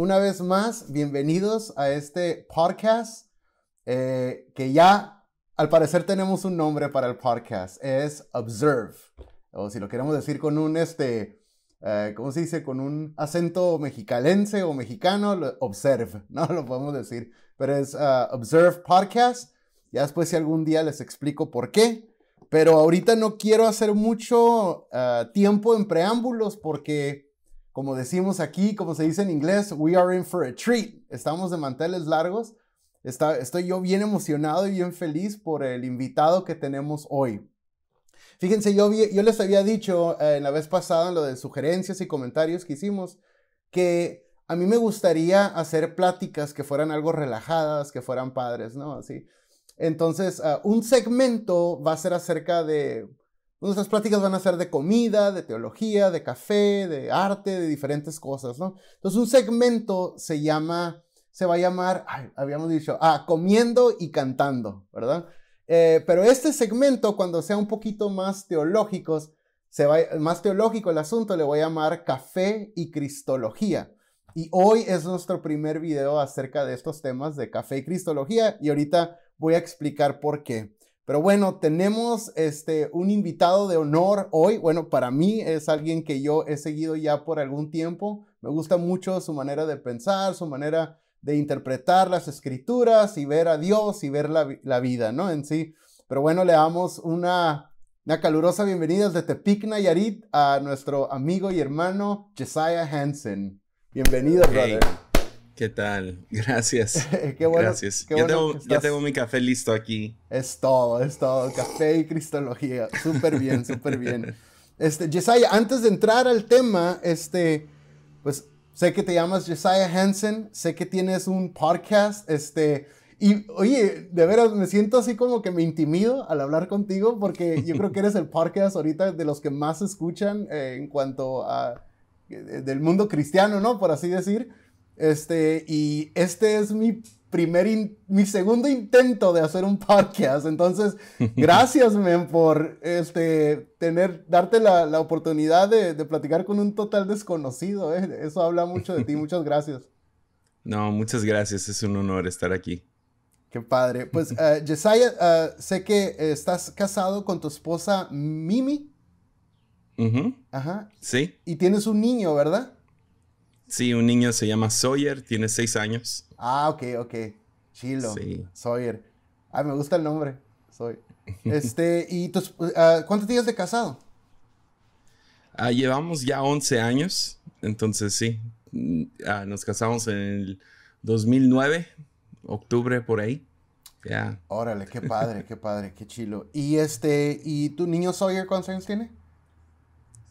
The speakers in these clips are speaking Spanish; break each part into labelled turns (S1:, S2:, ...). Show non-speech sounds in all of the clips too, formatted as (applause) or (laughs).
S1: Una vez más, bienvenidos a este podcast eh, que ya al parecer tenemos un nombre para el podcast, es Observe, o si lo queremos decir con un, este, eh, ¿cómo se dice? Con un acento mexicalense o mexicano, Observe, (laughs) ¿no? Lo podemos decir, pero es uh, Observe Podcast, ya después si algún día les explico por qué, pero ahorita no quiero hacer mucho uh, tiempo en preámbulos porque como decimos aquí, como se dice en inglés, we are in for a treat. Estamos de manteles largos. Estoy yo bien emocionado y bien feliz por el invitado que tenemos hoy. Fíjense, yo, yo les había dicho eh, en la vez pasada, en lo de sugerencias y comentarios que hicimos, que a mí me gustaría hacer pláticas que fueran algo relajadas, que fueran padres, ¿no? Así. Entonces, uh, un segmento va a ser acerca de Nuestras pláticas van a ser de comida, de teología, de café, de arte, de diferentes cosas, ¿no? Entonces un segmento se llama, se va a llamar, habíamos dicho, ah, comiendo y cantando, ¿verdad? Eh, pero este segmento, cuando sea un poquito más teológicos, se va, más teológico el asunto, le voy a llamar café y cristología. Y hoy es nuestro primer video acerca de estos temas de café y cristología y ahorita voy a explicar por qué. Pero bueno, tenemos este, un invitado de honor hoy. Bueno, para mí es alguien que yo he seguido ya por algún tiempo. Me gusta mucho su manera de pensar, su manera de interpretar las escrituras y ver a Dios y ver la, vida, ¿no? En sí. Pero bueno, le damos una, una calurosa bienvenida desde Tepic, Nayarit, a nuestro amigo y hermano Josiah Hansen. Bienvenido, brother.
S2: ¿Qué tal? (laughs) Gracias. (laughs) Qué bueno. Gracias. ya, tengo, mi café listo aquí.
S1: Es todo, es todo. Café y cristología. Súper bien, súper bien. (laughs) Este, Jesiah, antes de entrar al tema, este, pues sé que te llamas Jesiah Hansen, sé que tienes un podcast, este, y oye, de veras me siento así como que me intimido al hablar contigo porque yo creo que eres el podcast ahorita de los que más escuchan eh, en cuanto a eh, del mundo cristiano, ¿no? Por así decir. Este, y este es mi primer, mi segundo intento de hacer un podcast. Entonces, (laughs) gracias, men, por este, tener, darte la, la oportunidad de, de, platicar con un total desconocido. ¿eh? Eso habla mucho de ti. (laughs) Muchas gracias.
S2: No, muchas gracias. Es un honor estar aquí.
S1: Qué padre. Pues, (laughs) uh, sé que estás casado con tu esposa Mimi.
S2: Ajá. Sí.
S1: Y tienes un niño, ¿verdad?
S2: Sí, un niño se llama Sawyer, tiene seis años.
S1: Ah, ok, ok. Chilo. Sawyer. Ah, me gusta el nombre. Soy. (laughs) Este, ¿y tus, uh, cuántos días de casado?
S2: Ah, llevamos ya 11 años, entonces sí. Ah, nos casamos en el 2009, octubre por ahí. Ya.
S1: Órale, qué padre, qué padre, qué chilo. ¿Y este, y tu niño Sawyer cuántos años tiene?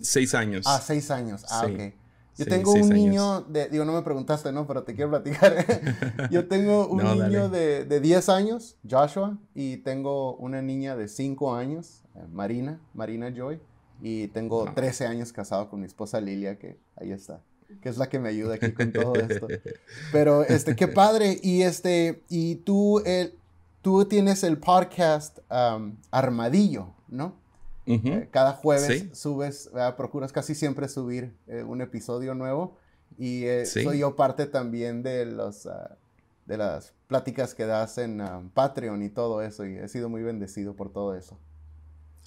S2: Seis años.
S1: Ah, seis años. Ah, ok. Yo tengo un niño de, digo, no me preguntaste, ¿no? Pero te quiero platicar. (laughs) Yo tengo (laughs) un niño de, de, 10 años, Joshua, y tengo una niña de 5 años, eh, Marina, Marina Joy, y tengo 13 años casado con mi esposa Lilia, que ahí está, que es la que me ayuda aquí con todo esto. (laughs) Pero, este, qué padre, y este, y tú, el, tú tienes el podcast Armadillo, ¿no? Eh, cada jueves subes, procuras casi siempre subir eh, un episodio nuevo y eh, soy yo parte también de, los, ah, de las pláticas que das en ah, Patreon y todo eso y he sido muy bendecido por todo eso.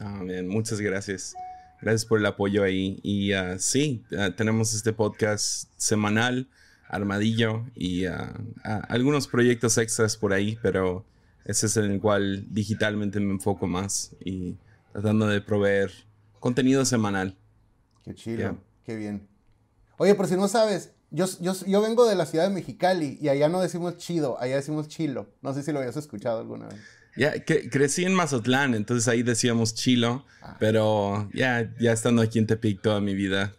S2: Ah, muchas gracias. Gracias por el apoyo ahí. Y uh, sí, tenemos este podcast semanal, Armadillo, y algunos proyectos extras por ahí, pero ese es en el cual digitalmente me enfoco más. Y tratando de proveer contenido semanal.
S1: Qué chido, qué bien. Oye, por si no sabes, yo, yo, yo, vengo de la ciudad de Mexicali y allá no decimos chido, allá decimos chilo. No sé si lo habías escuchado alguna vez.
S2: Ya, que, crecí en Mazatlán, entonces ahí decíamos chilo, ah. pero ya, ya estando aquí en Tepic toda mi vida,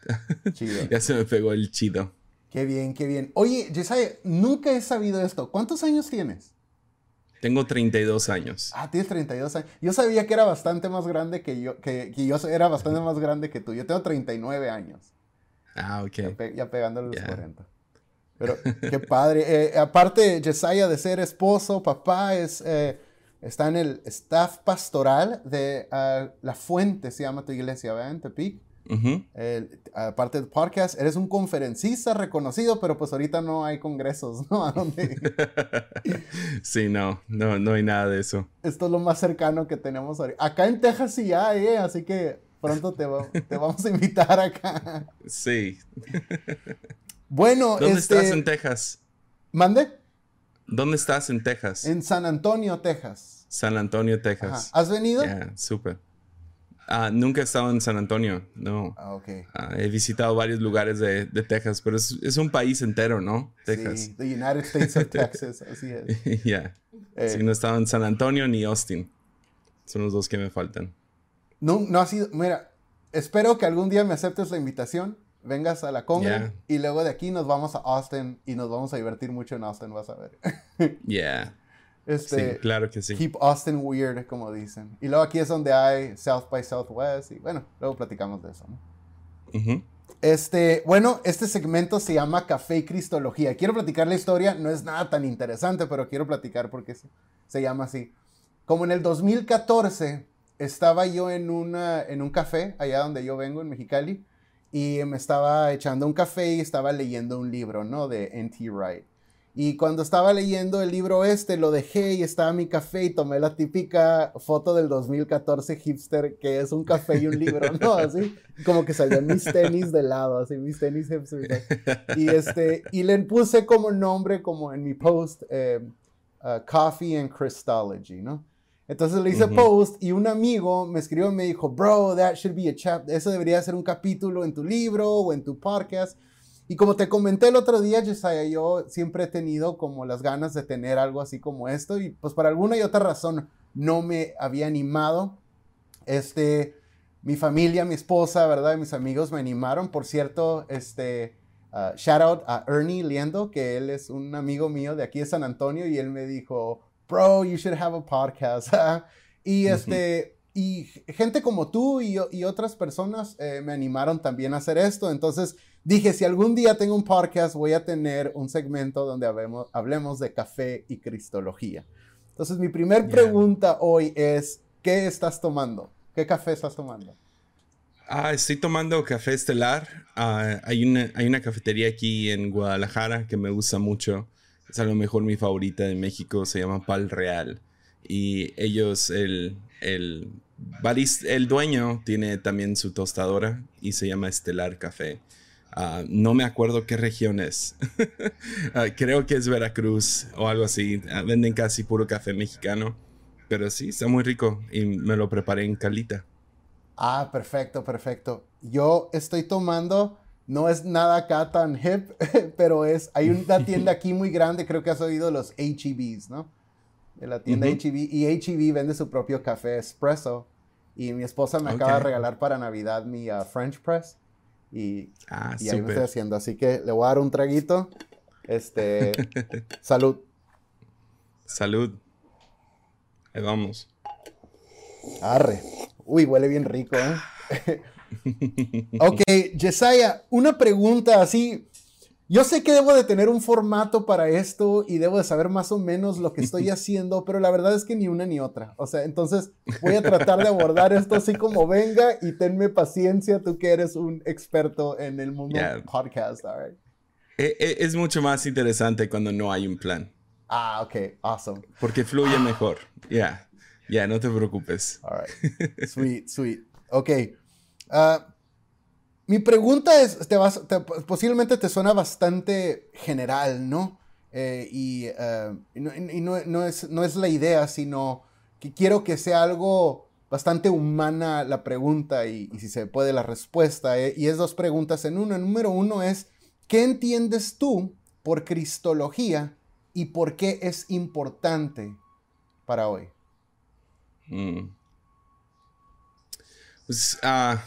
S2: (laughs) ya se me pegó el chido.
S1: Qué bien, qué bien. Oye, Jesiah, nunca he sabido esto. ¿Cuántos años tienes?
S2: Tengo 32 años.
S1: Ah, tienes 32 años. Yo sabía que era bastante más grande que yo, que, que yo era bastante más grande que tú. Yo tengo 39 años.
S2: Ah, ok.
S1: Ya, pegándole los 40. Pero qué padre. Eh, aparte, Jesiah de ser esposo, papá, es, eh, está en el staff pastoral de ah, La Fuente, se llama tu iglesia, ¿verdad? En Tepic. Aparte del podcast, eres un conferencista reconocido, pero pues ahorita no hay congresos, ¿no? ¿A dónde? (laughs)
S2: sí, no, no, no hay nada de eso.
S1: Esto es lo más cercano que tenemos ahorita. Acá en Texas sí hay, ¿eh? Así que pronto te, te vamos a invitar acá.
S2: Sí.
S1: Bueno,
S2: ¿dónde este estás en Texas?
S1: ¿Mande?
S2: ¿Dónde estás en Texas?
S1: En San Antonio, Texas.
S2: San Antonio, Texas.
S1: ¿Has venido?
S2: Yeah, súper. Ah, nunca he estado en San Antonio, no.
S1: Ah, ok.
S2: Ah, he visitado varios lugares de, de Texas, pero es, es, un país entero, ¿no? Texas.
S1: Sí, the United States of Texas, así es. (laughs)
S2: Ya. Eh. Sí, no he estado en San Antonio ni Austin. Son los dos que me faltan.
S1: No, no ha sido, mira, espero que algún día me aceptes la invitación, vengas a la Conga y luego de aquí nos vamos a Austin y nos vamos a divertir mucho en Austin, vas a ver. (laughs)
S2: Yeah.
S1: Este,
S2: sí, claro que sí.
S1: Keep Austin weird, como dicen. Y luego aquí es donde hay South by Southwest. Y bueno, luego platicamos de eso. ¿no? Este, bueno, este segmento se llama Café y Cristología. Quiero platicar la historia, no es nada tan interesante, pero quiero platicar porque se, se llama así. Como en el 2014 estaba yo en, una, en un café, allá donde yo vengo, en Mexicali, y me estaba echando un café y estaba leyendo un libro, ¿no? De N.T. Wright. Y cuando estaba leyendo el libro este, lo dejé y estaba mi café y tomé la típica foto del 2014 hipster, que es un café y un libro, ¿no? (laughs) Así, como que salían mis tenis de lado, así, mis tenis hipster. Y, este, y le puse como nombre, como en mi post, eh, uh, Coffee and Christology, ¿no? Entonces le hice post y un amigo me escribió y me dijo, bro, that should be a chapter, eso debería ser un capítulo en tu libro o en tu podcast. Y como te comenté el otro día, Josiah, yo siempre he tenido como las ganas de tener algo así como esto y pues por alguna y otra razón no me había animado. Este, mi familia, mi esposa, ¿verdad? Y mis amigos me animaron. Por cierto, este, uh, shout out a Ernie Liendo, que él es un amigo mío de aquí de San Antonio y él me dijo, bro, you should have a podcast. (laughs) y este, y gente como tú y, y otras personas eh, me animaron también a hacer esto. Entonces, dije, si algún día tengo un podcast, voy a tener un segmento donde hablemos, hablemos de café y cristología. Entonces, mi primer pregunta hoy es, ¿qué estás tomando? ¿Qué café estás tomando?
S2: Ah, estoy tomando café estelar. Ah, hay, una, hay una cafetería aquí en Guadalajara que me gusta mucho. Es a lo mejor mi favorita de México. Se llama Pal Real. Y ellos, el, el, el dueño tiene también su tostadora y se llama Estelar Café. Ah, no me acuerdo qué región es. (laughs) Ah, creo que es Veracruz o algo así. Ah, venden casi puro café mexicano. Pero sí, está muy rico y me lo preparé en calita.
S1: Ah, perfecto, perfecto. Yo estoy tomando, no es nada acá tan hip, (laughs) pero es, hay una tienda aquí muy grande, creo que has oído los HEBs, ¿no? De la tienda HEB. Y HEB vende su propio café espresso. Y mi esposa me acaba de regalar para Navidad mi French Press. Y,
S2: ah,
S1: y ahí me estoy haciendo. Así que le voy a dar un traguito. Este. (laughs) salud.
S2: Salud. Ahí vamos.
S1: Arre. Uy, huele bien rico, ¿eh? (laughs) ok, Jesiah, una pregunta así yo sé que debo de tener un formato para esto y debo de saber más o menos lo que estoy (laughs) haciendo, pero la verdad es que ni una ni otra. O sea, entonces voy a tratar de abordar esto así como venga y tenme paciencia, tú que eres un experto en el mundo podcast. All
S2: e, e, es mucho más interesante cuando no hay un plan.
S1: Ah, ok, awesome.
S2: Porque fluye mejor. Ya, ya, no te preocupes.
S1: All right. (laughs) Sweet, sweet. Ok. Uh, mi pregunta es, te vas, posiblemente te suena bastante general, ¿no? Eh, y, eh, no, es, no es la idea, sino que quiero que sea algo bastante humana la pregunta y, si se puede la respuesta. Eh, y es dos preguntas en una. Número uno es, ¿qué entiendes tú por cristología y por qué es importante para hoy?
S2: Mm. Pues, ah,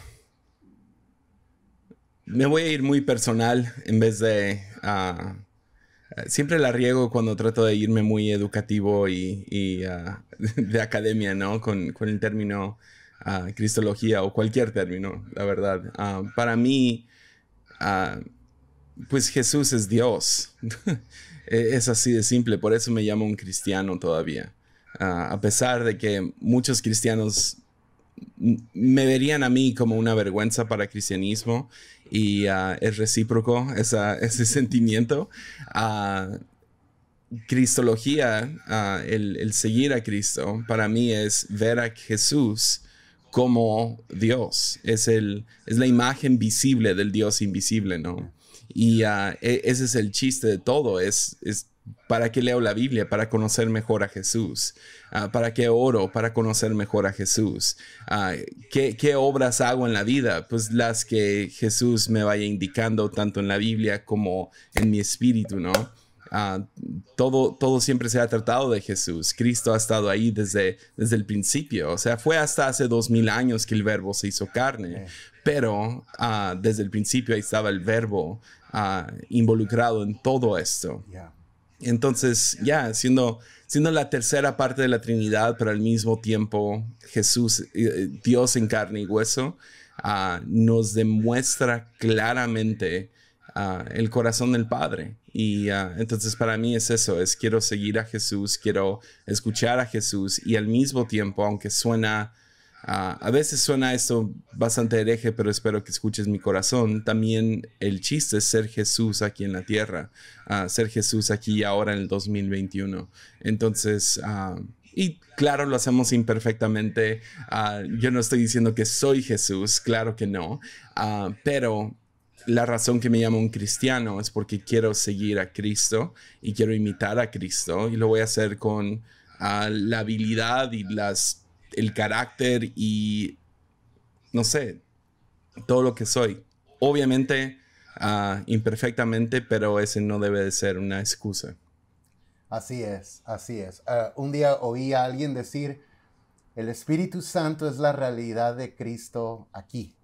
S2: me voy a ir muy personal en vez de... Uh, siempre la riego cuando trato de irme muy educativo y, uh, (laughs) de academia, ¿no? Con, con el término uh, cristología o cualquier término, la verdad. para mí, pues Jesús es Dios. (laughs) E, es así de simple, por eso me llamo un cristiano todavía. a pesar de que muchos cristianos me verían a mí como una vergüenza para cristianismo y uh, es recíproco ese (laughs) sentimiento. Uh, Cristología, uh, el, seguir a Cristo, para mí es ver a Jesús como Dios. Es, el, es la imagen visible del Dios invisible, ¿no? Y e, ese es el chiste de todo, es ¿Para qué leo la Biblia? Para conocer mejor a Jesús. Ah, ¿Para qué oro? Para conocer mejor a Jesús. Ah, ¿qué, obras hago en la vida? Pues las que Jesús me vaya indicando tanto en la Biblia como en mi espíritu, ¿no? Ah, todo, todo siempre se ha tratado de Jesús. Cristo ha estado ahí desde, desde el principio. O sea, fue hasta hace dos mil años que el verbo se hizo carne. Pero desde el principio ahí estaba el verbo involucrado en todo esto. Entonces, ya, siendo, siendo la tercera parte de la Trinidad, pero al mismo tiempo Jesús, eh, Dios en carne y hueso, ah, nos demuestra claramente ah, el corazón del Padre. Y ah, entonces para mí es eso, es quiero seguir a Jesús, quiero escuchar a Jesús y al mismo tiempo, aunque suena Ah, a veces suena esto bastante hereje, pero espero que escuches mi corazón. También el chiste es ser Jesús aquí en la tierra, uh, ser Jesús aquí y ahora en el 2021. Entonces, uh, y claro, lo hacemos imperfectamente. yo no estoy diciendo que soy Jesús, claro que no, pero la razón que me llamo un cristiano es porque quiero seguir a Cristo y quiero imitar a Cristo y lo voy a hacer con la habilidad y las el carácter y, no sé, todo lo que soy. Obviamente, ah, imperfectamente, pero ese no debe de ser una excusa.
S1: Así es, así es. Ah, un día oí a alguien decir, el Espíritu Santo es la realidad de Cristo aquí.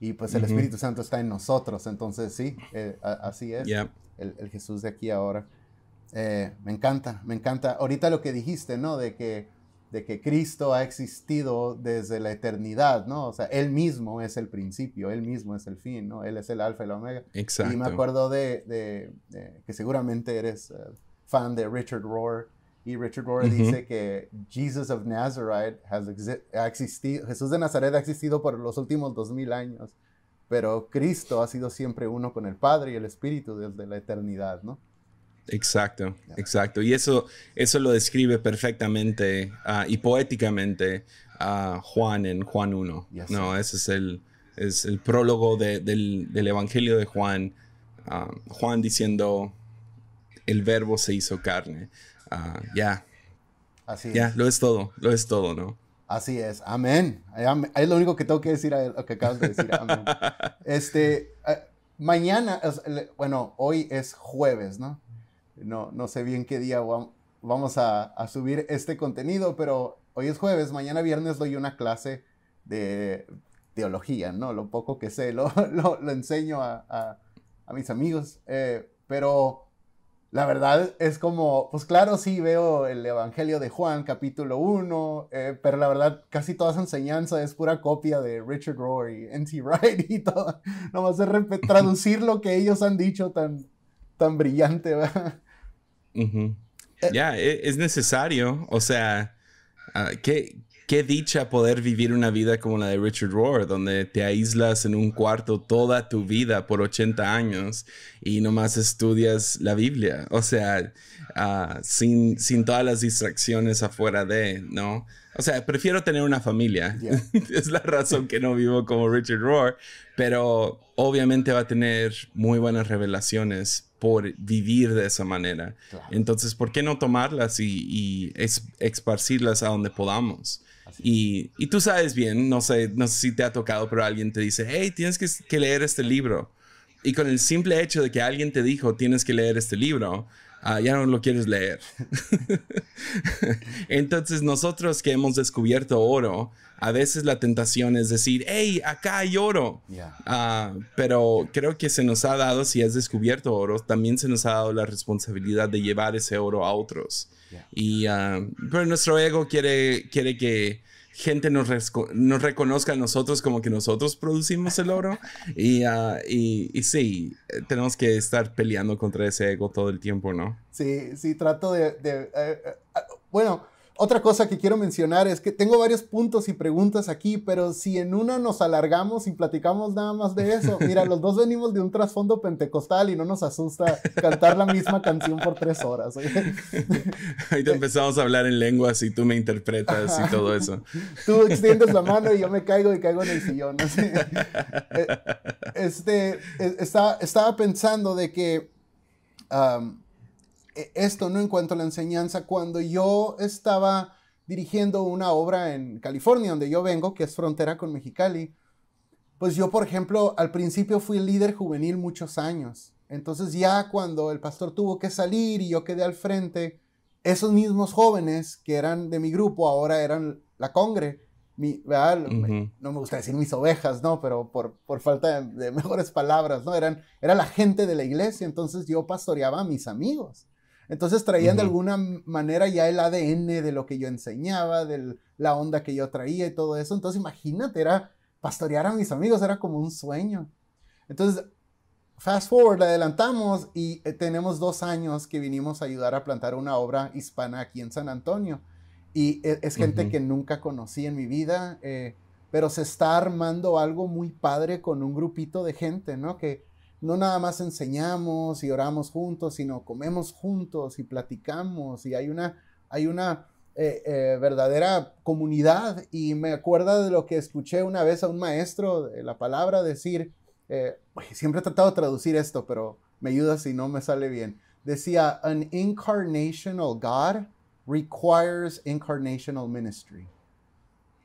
S1: Y pues el Espíritu Santo está en nosotros, entonces sí, eh, así es. El, Jesús de aquí ahora. Eh, me encanta, me encanta. Ahorita lo que dijiste, ¿no? De que de que Cristo ha existido desde la eternidad, ¿no? O sea, Él mismo es el principio, Él mismo es el fin, ¿no? Él es el alfa y el omega. Exacto. Y me acuerdo de, que seguramente eres eh, fan de Richard Rohr, y Richard Rohr dice que Jesus of Nazareth has ha existido, Jesús de Nazaret ha existido por los últimos dos mil años, pero Cristo ha sido siempre uno con el Padre y el Espíritu desde la eternidad, ¿no?
S2: Exacto, exacto. Y eso, eso lo describe perfectamente ah, y poéticamente a Juan en Juan 1. no, ese es el, es el prólogo del, Evangelio de Juan. Ah, Juan diciendo, el verbo se hizo carne. Ah, ya. Así Ya, lo es todo, lo es todo, ¿no?
S1: Así es, amén. Es lo único que tengo que decir a lo que acabas de decir, amén. (laughs) Este, mañana, bueno, hoy es jueves, ¿no? No, no sé bien qué día vamos a, subir este contenido, pero hoy es jueves, mañana viernes doy una clase de teología, ¿no? Lo poco que sé, lo, (laughs) lo, enseño a, mis amigos, eh, pero la verdad es como, pues claro, sí veo el Evangelio de Juan, capítulo 1, eh, pero la verdad casi toda esa enseñanza es pura copia de Richard Rohr y N.T. Wright (laughs) y todo. Nomás es traducir lo que ellos han dicho tan, tan brillante, ¿verdad?
S2: Eh, ya, e, es necesario. O sea, ah, ¿qué, qué dicha poder vivir una vida como la de Richard Rohr, donde te aíslas en un cuarto toda tu vida por 80 años y nomás estudias la Biblia. O sea, ah, sin, sin todas las distracciones afuera de, ¿no? O sea, prefiero tener una familia. (laughs) es la razón que no vivo como Richard Rohr, pero obviamente va a tener muy buenas revelaciones por vivir de esa manera. Entonces, ¿por qué no tomarlas y, esparcirlas a donde podamos? Y, tú sabes bien, no sé, no sé si te ha tocado, pero alguien te dice, hey, tienes que, leer este libro. Y con el simple hecho de que alguien te dijo, tienes que leer este libro, ah, ya no lo quieres leer. (laughs) Entonces nosotros que hemos descubierto oro, a veces la tentación es decir, hey, acá hay oro. Ah, pero creo que se nos ha dado, si has descubierto oro, también se nos ha dado la responsabilidad de llevar ese oro a otros. Y uh, pero nuestro ego quiere, quiere que gente nos, nos, reconozca a nosotros como que nosotros producimos el oro. (laughs) y, uh, y, y, sí, tenemos que estar peleando contra ese ego todo el tiempo, ¿no?
S1: Sí, sí, trato de... de eh, eh, bueno otra cosa que quiero mencionar es que tengo varios puntos y preguntas aquí, pero si en una nos alargamos y platicamos nada más de eso, mira, (laughs) los dos venimos de un trasfondo pentecostal y no nos asusta cantar la misma canción por tres horas.
S2: Ahí te empezamos a hablar en lenguas y tú me interpretas y todo eso.
S1: Tú extiendes la mano y yo me caigo y caigo en el sillón. (laughs) Eh, este, e, estaba, estaba pensando de que esto no en cuanto a la enseñanza, cuando yo estaba dirigiendo una obra en California, donde yo vengo, que es frontera con Mexicali, pues yo, por ejemplo, al principio fui líder juvenil muchos años. Entonces ya cuando el pastor tuvo que salir y yo quedé al frente, esos mismos jóvenes que eran de mi grupo ahora eran la congre. Mi, No me gusta decir mis ovejas, ¿no? Pero por, por falta de, mejores palabras, ¿no? Eran, era la gente de la iglesia, entonces yo pastoreaba a mis amigos. Entonces traían de alguna manera ya el ADN de lo que yo enseñaba, de la onda que yo traía y todo eso. Entonces imagínate, era pastorear a mis amigos, era como un sueño. Entonces, fast forward, adelantamos y eh, tenemos dos años que vinimos a ayudar a plantar una obra hispana aquí en San Antonio. Y e, es, gente que nunca conocí en mi vida, eh, pero se está armando algo muy padre con un grupito de gente, ¿no? Que, no nada más enseñamos y oramos juntos, sino comemos juntos y platicamos y hay una, hay una eh, eh, verdadera comunidad. Y me acuerdo de lo que escuché una vez a un maestro la palabra decir, eh, siempre he tratado de traducir esto, pero me ayuda si no me sale bien. Decía, an incarnational God requires incarnational ministry.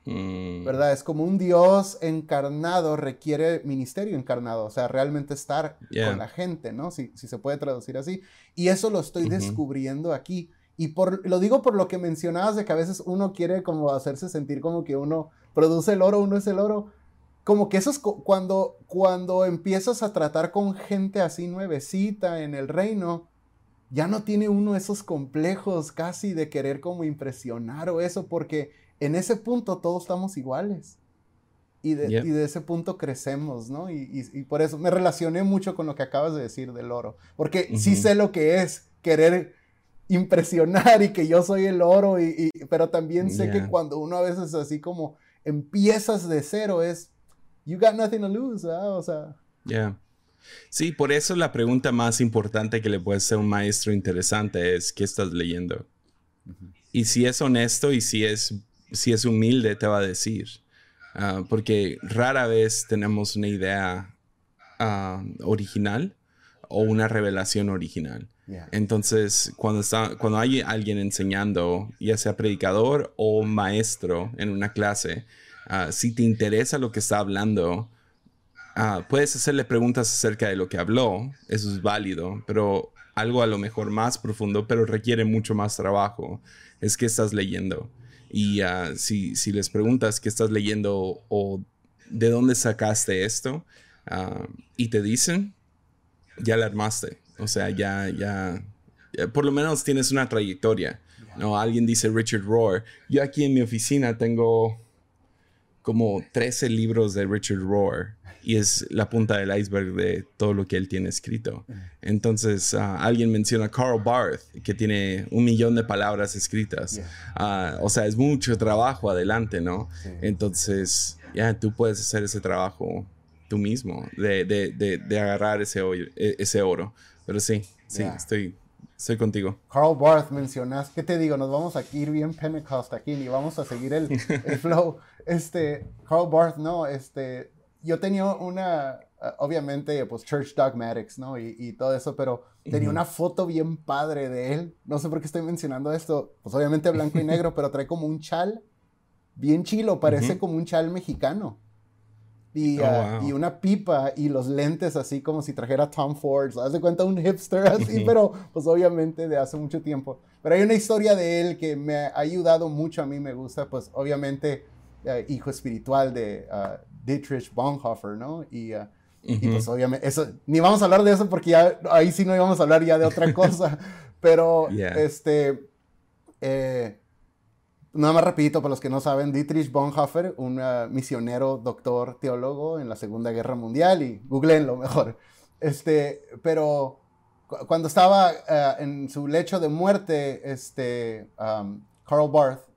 S1: Mm. ¿Verdad? Es como un Dios encarnado requiere ministerio encarnado, o sea, realmente estar con la gente, ¿no? Si, si, se puede traducir así. Y eso lo estoy descubriendo aquí. Y por, lo digo por lo que mencionabas de que a veces uno quiere como hacerse sentir como que uno produce el oro, uno es el oro. Como que eso es cuando, cuando empiezas a tratar con gente así nuevecita en el reino, ya no tiene uno esos complejos casi de querer como impresionar o eso, porque en ese punto todos estamos iguales. Y de, ese punto crecemos, ¿no? Y, por eso me relacioné mucho con lo que acabas de decir del oro. Porque sí sé lo que es querer impresionar y que yo soy el oro, y, pero también sé que cuando uno a veces así como empiezas de cero es, you got nothing to lose, ¿ah? O sea.
S2: Yeah. Sí, por eso la pregunta más importante que le puede ser un maestro interesante es, ¿qué estás leyendo? Y si es honesto y si es si es humilde, te va a decir. Ah, porque rara vez tenemos una idea ah, original o una revelación original. Entonces, cuando, está, cuando hay alguien enseñando, ya sea predicador o maestro en una clase, ah, si te interesa lo que está hablando, puedes hacerle preguntas acerca de lo que habló, eso es válido, pero algo a lo mejor más profundo, pero requiere mucho más trabajo, es que estás leyendo. Y ah, si, les preguntas qué estás leyendo o de dónde sacaste esto ah, y te dicen, ya la armaste. O sea, ya, ya, por lo menos tienes una trayectoria. ¿no? Alguien dice Richard Rohr. Yo aquí en mi oficina tengo como 13 libros de Richard Rohr y es la punta del iceberg de todo lo que él tiene escrito. Entonces, ah, alguien menciona Carl Barth, que tiene un millón de palabras escritas. Ah, o sea, es mucho trabajo adelante, ¿no? Entonces, ya tú puedes hacer ese trabajo tú mismo, de, de, de, agarrar ese, e, ese oro. Pero sí, sí, estoy, estoy contigo.
S1: Carl Barth mencionas, ¿qué te digo? Nos vamos a ir bien Pentecost aquí y vamos a seguir el, el (laughs) flow. Este, Carl Barth, no, este, yo tenía una, ah, obviamente, pues Church Dogmatics, ¿no? Y, todo eso, pero tenía una foto bien padre de él. No sé por qué estoy mencionando esto. Pues obviamente blanco y (laughs) negro, pero trae como un chal bien chilo, parece como un chal mexicano. Y, oh, ah, y, una pipa y los lentes así como si trajera Tom Ford. Haz de cuenta un hipster (laughs) así, pero pues obviamente de hace mucho tiempo. Pero hay una historia de él que me ha ayudado mucho, a mí me gusta, pues obviamente eh, hijo espiritual de, ah, Dietrich Bonhoeffer, ¿no? Y, uh, pues obviamente, eso, ni vamos a hablar de eso porque ya ahí sí no íbamos a hablar ya de otra (laughs) cosa, pero este, eh, nada más rapidito para los que no saben, Dietrich Bonhoeffer, un uh, misionero, doctor, teólogo en la Segunda Guerra Mundial y googleenlo mejor, este, pero cuando estaba uh, en su lecho de muerte, este, um, Carl Barth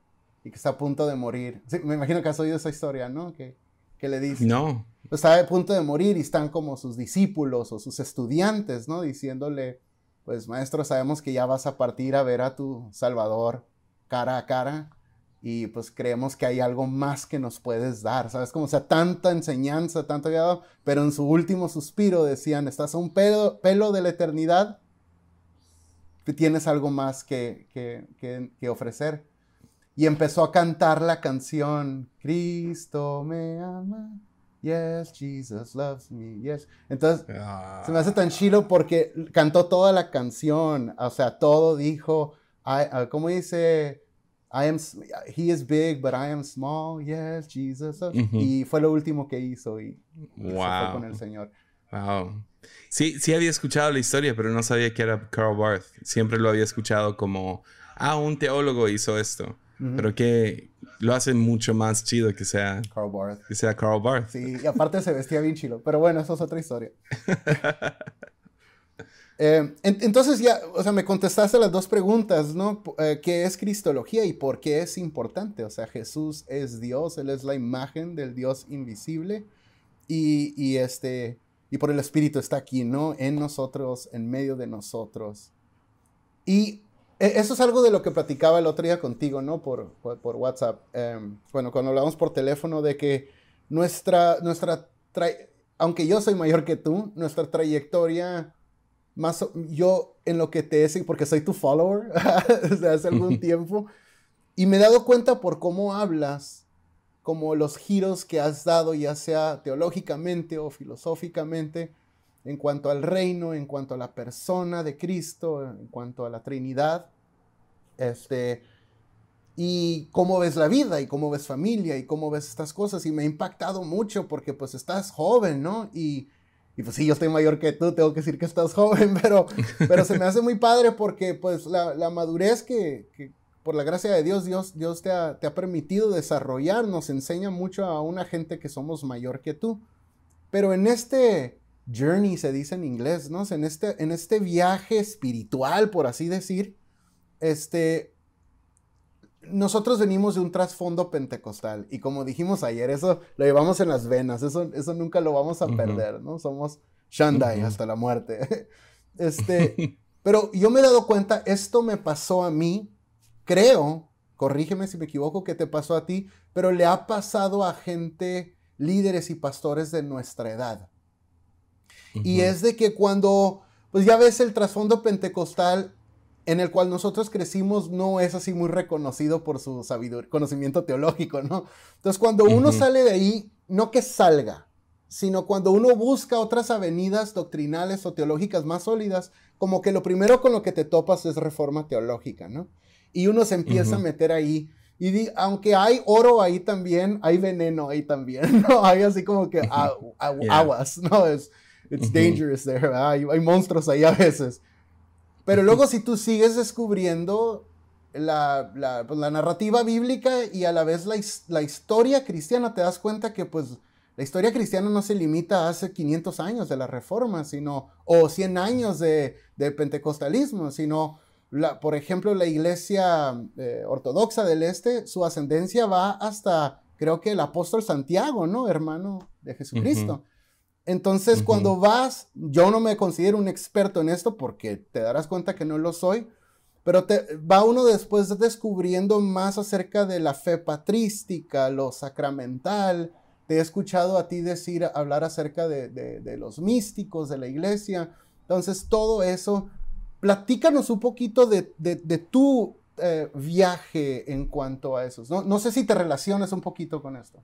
S1: y que está a punto de morir. Sí, me imagino que has oído esa historia, ¿no? Que, que le dice.
S2: No.
S1: Pues está a punto de morir y están como sus discípulos o sus estudiantes, ¿no? Diciéndole, pues maestro, sabemos que ya vas a partir a ver a tu Salvador cara a cara y pues creemos que hay algo más que nos puedes dar, ¿sabes? Como sea, tanta enseñanza, tanto dado, pero en su último suspiro decían, estás a un pelo, pelo de la eternidad, tienes algo más que, que, que, que ofrecer. Y empezó a cantar la canción, Cristo me ama, yes, Jesus loves me, yes. Entonces, se me hace tan chilo porque cantó toda la canción, o sea, todo dijo, I, uh, ¿cómo dice? I am, he is big, but I am small. Yes, Jesus. Y fue lo último que hizo y,
S2: wow.
S1: se fue con el Señor.
S2: Wow. Sí, sí había escuchado la historia, pero no sabía que era Carl Barth. Siempre lo había escuchado como, ah, un teólogo hizo esto. Pero que lo hace mucho más chido que sea
S1: Carl Barth.
S2: Que sea Carl Barth.
S1: Sí, y aparte se vestía bien chido. Pero bueno, eso es otra historia. (laughs) Eh, entonces ya, o sea, me contestaste las dos preguntas, ¿no? Eh, ¿Qué es Cristología y por qué es importante? O sea, Jesús es Dios, Él es la imagen del Dios invisible y, y, este, y por el Espíritu está aquí, ¿no? En nosotros, en medio de nosotros. Y eso es algo de lo que platicaba el otro día contigo, ¿no? Por, por, WhatsApp. Eh, bueno, cuando hablamos por teléfono de que nuestra, nuestra, aunque yo soy mayor que tú, nuestra trayectoria más yo en lo que te es, porque soy tu follower (laughs) desde hace algún tiempo, y me he dado cuenta por cómo hablas, como los giros que has dado, ya sea teológicamente o filosóficamente, en cuanto al reino, en cuanto a la persona de Cristo, en cuanto a la Trinidad, este, y cómo ves la vida, y cómo ves familia, y cómo ves estas cosas, y me ha impactado mucho porque pues estás joven, ¿no? Y, y pues sí, yo estoy mayor que tú, tengo que decir que estás (laughs) joven, pero, pero se me hace muy padre porque pues la, la madurez que, que, por la gracia de Dios, Dios, Dios te, ha, te ha permitido desarrollar, nos enseña mucho a una gente que somos mayor que tú. Pero en este journey, se dice en inglés, ¿no? En este, en este viaje espiritual, por así decir, este, nosotros venimos de un trasfondo pentecostal y como dijimos ayer, eso lo llevamos en las venas, eso, eso nunca lo vamos a perder, ¿no? Somos Shandai hasta la muerte. (laughs) Este, (laughs) pero yo me he dado cuenta, esto me pasó a mí, creo, corrígeme si me equivoco, que te pasó a ti, pero le ha pasado a gente, líderes y pastores de nuestra edad. Y es de que cuando, pues ya ves el trasfondo pentecostal, en el cual nosotros crecimos no es así muy reconocido por su sabiduría, conocimiento teológico, ¿no? Entonces, cuando uno sale de ahí, no que salga, sino cuando uno busca otras avenidas doctrinales o teológicas más sólidas, como que lo primero con lo que te topas es reforma teológica, ¿no? Y uno se empieza a meter ahí. Y aunque hay oro ahí también, hay veneno ahí también, (laughs) ¿no? Hay así como que aguas, ¿no? Es, it's dangerous there, hay, hay monstruos ahí a veces. Pero luego si tú sigues descubriendo la, la, pues, la narrativa bíblica y a la vez la, la, historia cristiana, te das cuenta que pues la historia cristiana no se limita a hace 500 años de la reforma, sino, o 100 años de, de pentecostalismo, sino, la, por ejemplo, la iglesia eh, ortodoxa del este, su ascendencia va hasta, creo que el apóstol Santiago, ¿no? Hermano de Jesucristo. Uh -huh. Entonces, uh -huh. cuando vas, yo no me considero un experto en esto porque te darás cuenta que no lo soy, pero te, va uno después descubriendo más acerca de la fe patrística, lo sacramental. Te he escuchado a ti decir, hablar acerca de, de, de los místicos, de la iglesia. Entonces, todo eso, platícanos un poquito de, de tu eh, viaje en cuanto a eso. No, no sé si te relacionas un poquito con esto.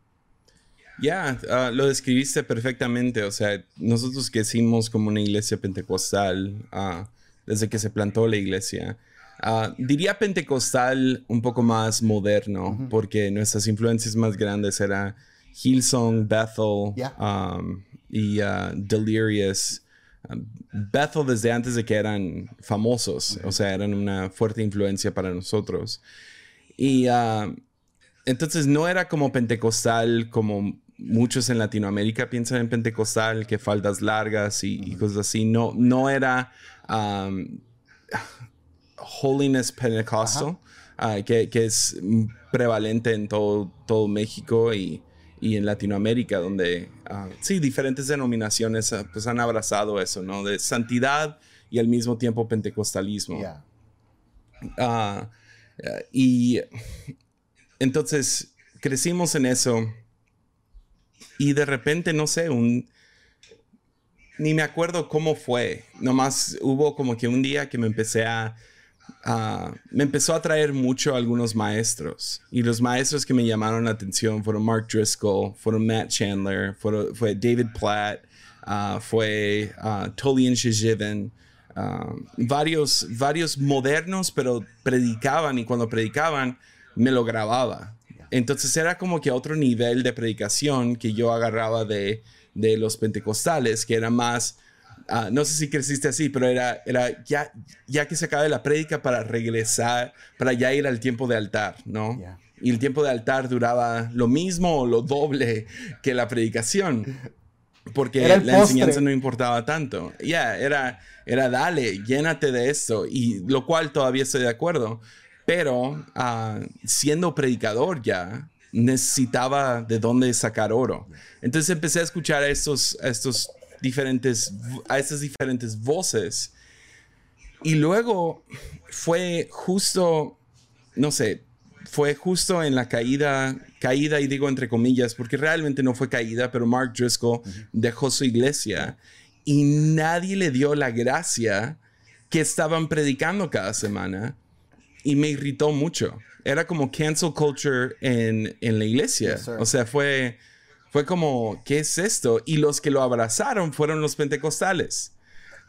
S2: Ya, yeah, uh, lo describiste perfectamente. O sea, nosotros crecimos como una iglesia pentecostal uh, desde que se plantó la iglesia. Uh, diría pentecostal un poco más moderno, uh -huh. porque nuestras influencias más grandes eran Hillsong, Bethel yeah. um, y Delirious. Bethel desde antes de que eran famosos, o sea, eran una fuerte influencia para nosotros. Y entonces no era como pentecostal como muchos en Latinoamérica piensan en pentecostal, que faldas largas y, y cosas así. No, no era... Um, Holiness Pentecostal, ah, que, que, es prevalente en todo, todo México y, y en Latinoamérica, donde uh, sí, diferentes denominaciones pues han abrazado eso, ¿no? De santidad y al mismo tiempo pentecostalismo. y entonces crecimos en eso y de repente, no sé, un... Ni me acuerdo cómo fue. Nomás hubo como que un día que me empecé a... me empezó a atraer mucho a algunos maestros. Y los maestros que me llamaron la atención fueron Mark Driscoll, fueron Matt Chandler, fue David Platt, uh, fue uh, Tolian varios, varios modernos, pero predicaban y cuando predicaban me lo grababa. Entonces era como que otro nivel de predicación que yo agarraba de, de los pentecostales, que era más, ah, no sé si creciste así, pero era, era ya, ya que se acabe la prédica para regresar, para ya ir al tiempo de altar, ¿no? Y el tiempo de altar duraba lo mismo o lo doble que la predicación, porque la enseñanza no importaba tanto. Ya, era, era dale, llénate de esto, y lo cual todavía estoy de acuerdo pero ah, siendo predicador ya, necesitaba de dónde sacar oro. Entonces empecé a escuchar a estos, estos diferentes, a estas diferentes voces. Y luego fue justo, no sé, fue justo en la caída, caída y digo entre comillas, porque realmente no fue caída, pero Mark Driscoll dejó su iglesia y nadie le dio la gracia que estaban predicando cada semana y me irritó mucho. Era como cancel culture en, en la iglesia. o sea, fue, fue como, ¿qué es esto? Y los que lo abrazaron fueron los pentecostales.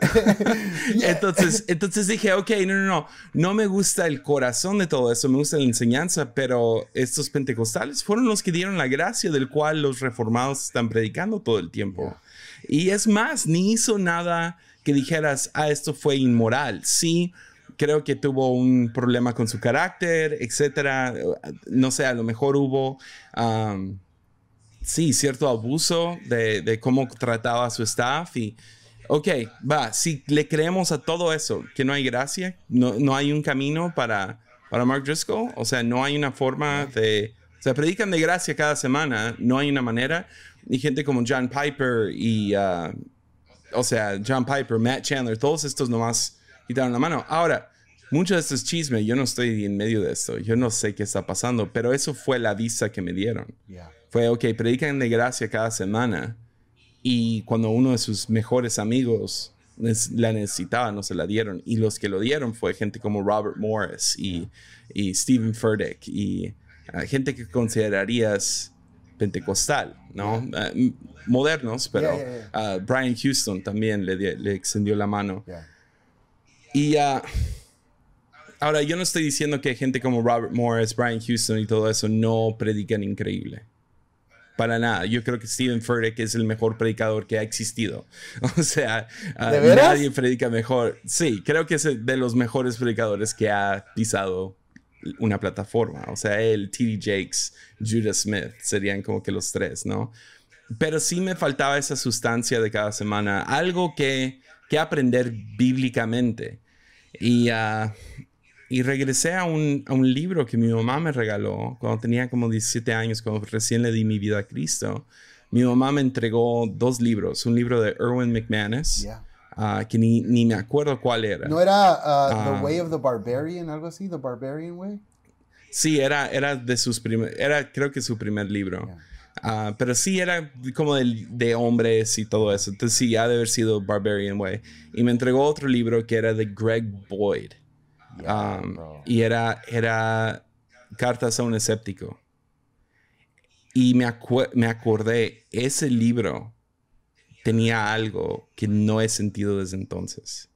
S2: (laughs) entonces, entonces dije, ok, no, no, no, no me gusta el corazón de todo eso, me gusta la enseñanza, pero estos pentecostales fueron los que dieron la gracia del cual los reformados están predicando todo el tiempo. Y es más, ni hizo nada que dijeras, ah, esto fue inmoral. Sí, creo que tuvo un problema con su carácter, etcétera. No sé, a lo mejor hubo, sí, cierto abuso de, cómo trataba a su staff y, ok, va, si le creemos a todo eso, que no hay gracia, no, no hay un camino para, para Mark Driscoll, o sea, no hay una forma de, o sea, predican de gracia cada semana, no hay una manera, y gente como John Piper y, uh, o sea, John Piper, Matt Chandler, todos estos nomás quitaron la mano. Ahora, mucho de esto es chisme, yo no estoy en medio de esto, yo no sé qué está pasando, pero eso fue la visa que me dieron. Fue, ok, predican de gracia cada semana y cuando uno de sus mejores amigos la necesitaba, no se la dieron. Y los que lo dieron fue gente como Robert Morris y, y Stephen Furtick y ah, gente que considerarías pentecostal, ¿no? Ah, modernos, pero uh, Brian Houston también le, le, extendió la mano. Y uh, ahora yo no estoy diciendo que gente como Robert Morris, Brian Houston y todo eso no predican increíble. Para nada. Yo creo que Stephen Furtick es el mejor predicador que ha existido. (laughs) O sea, uh, nadie predica mejor. Sí, creo que es de los mejores predicadores que ha pisado una plataforma. O sea, él, T.D. Jakes, Judah Smith serían como que los tres, ¿no? Pero sí me faltaba esa sustancia de cada semana, algo que, que aprender bíblicamente. Y, uh, y regresé a un, a un, libro que mi mamá me regaló cuando tenía como 17 años, cuando recién le di mi vida a Cristo. Mi mamá me entregó dos libros, un libro de Erwin McManus, uh, que ni, ni, me acuerdo cuál era.
S1: ¿No era uh, The Way of the Barbarian, algo así? ¿The Barbarian Way?
S2: Sí, era, era de sus primer, era creo que su primer libro. Uh, pero sí era como de, de, hombres y todo eso. Entonces sí, ha de haber sido Barbarian Way. Y me entregó otro libro que era de Greg Boyd. Um, y era, era Cartas a un escéptico. Y me, me acordé, ese libro tenía algo que no he sentido desde entonces.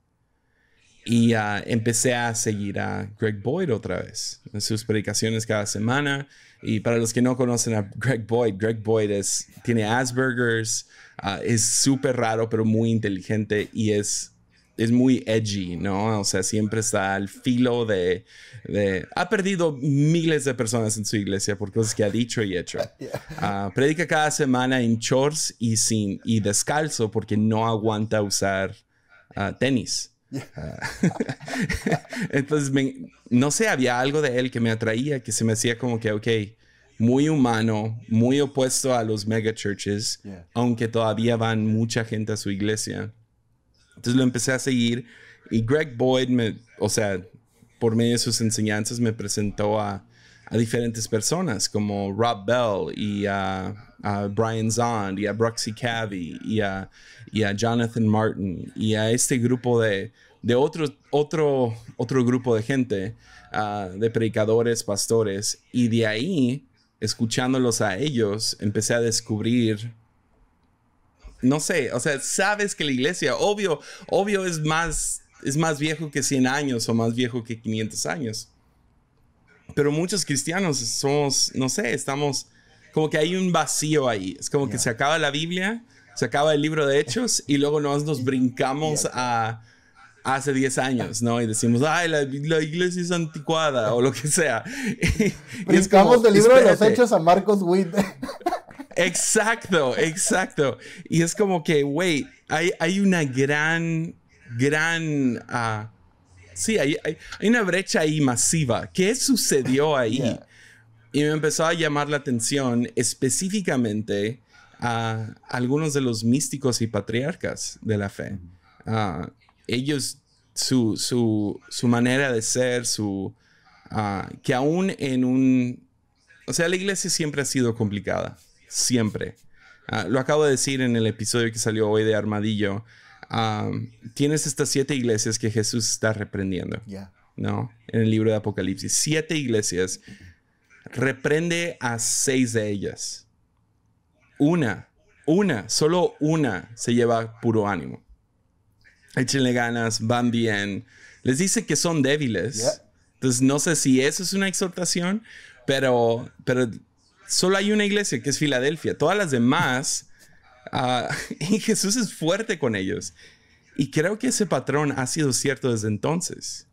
S2: Y uh, empecé a seguir a Greg Boyd otra vez, en sus predicaciones cada semana. Y para los que no conocen a Greg Boyd, Greg Boyd es, tiene Asperger's, uh, es súper raro pero muy inteligente y es, es muy edgy, ¿no? O sea, siempre está al filo de, de, Ha perdido miles de personas en su iglesia por cosas que ha dicho y hecho. (laughs) Uh, predica cada semana en shorts y, sin, y descalzo porque no aguanta usar tenis. (laughs) Entonces, no sé, había algo de él que me atraía, que se me hacía como que, ok, muy humano, muy opuesto a los mega churches, aunque todavía van mucha gente a su iglesia. Entonces lo empecé a seguir y Greg Boyd, me, o sea, por medio de sus enseñanzas me presentó a, a diferentes personas como Rob Bell y a, Brian Zond y a Bruxy Cavey y a, y a, Jonathan Martin y a este grupo de, de otro, otro, otro grupo de gente, ah, de predicadores, pastores, y de ahí escuchándolos a ellos, empecé a descubrir, no sé, o sea, sabes que la iglesia, obvio, obvio es más, es más viejo que 100 años o más viejo que 500 años. Pero muchos cristianos somos, no sé, estamos como que hay un vacío ahí. Es como que se acaba la Biblia, se acaba el libro de Hechos y luego nos, nos brincamos a hace 10 años, ¿no? Y decimos, ay, la, iglesia es anticuada o lo que sea. (laughs)
S1: Y, del libro de los hechos a Marcos Witt. (laughs)
S2: exacto, exacto. Y es como que, güey, hay, hay una gran, gran... Uh, sí, hay, hay, una brecha ahí masiva. ¿Qué sucedió ahí? Y me empezó a llamar la atención específicamente a algunos de los místicos y patriarcas de la fe. Uh, ellos, su, su, su, manera de ser, su, ah, que aún en un... O sea, la iglesia siempre ha sido complicada, siempre. Ah, lo acabo de decir en el episodio que salió hoy de Armadillo. Tienes estas siete iglesias que Jesús está reprendiendo. ¿No? En el libro de Apocalipsis. Siete iglesias. Reprende a seis de ellas. Una, una, solo una se lleva puro ánimo échenle ganas, van bien. Les dice que son débiles. Entonces, no sé si eso es una exhortación, pero, pero solo hay una iglesia que es Filadelfia. Todas las demás, uh, (laughs) y Jesús es fuerte con ellos. Y creo que ese patrón ha sido cierto desde entonces.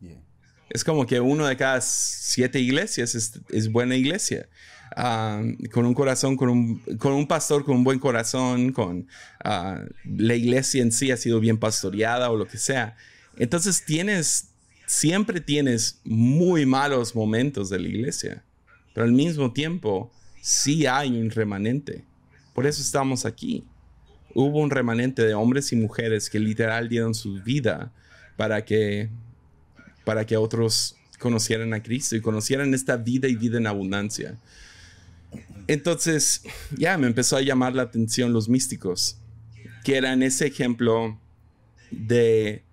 S2: Es como que uno de cada siete iglesias es, es buena iglesia con un corazón, con un, con un pastor con un buen corazón, con ah, la iglesia en sí ha sido bien pastoreada o lo que sea. Entonces tienes, siempre tienes muy malos momentos de la iglesia, pero al mismo tiempo sí hay un remanente. Por eso estamos aquí. Hubo un remanente de hombres y mujeres que literal dieron su vida para que, para que otros conocieran a Cristo y conocieran esta vida y vida en abundancia. Entonces, ya me empezó a llamar la atención los místicos, que eran ese ejemplo de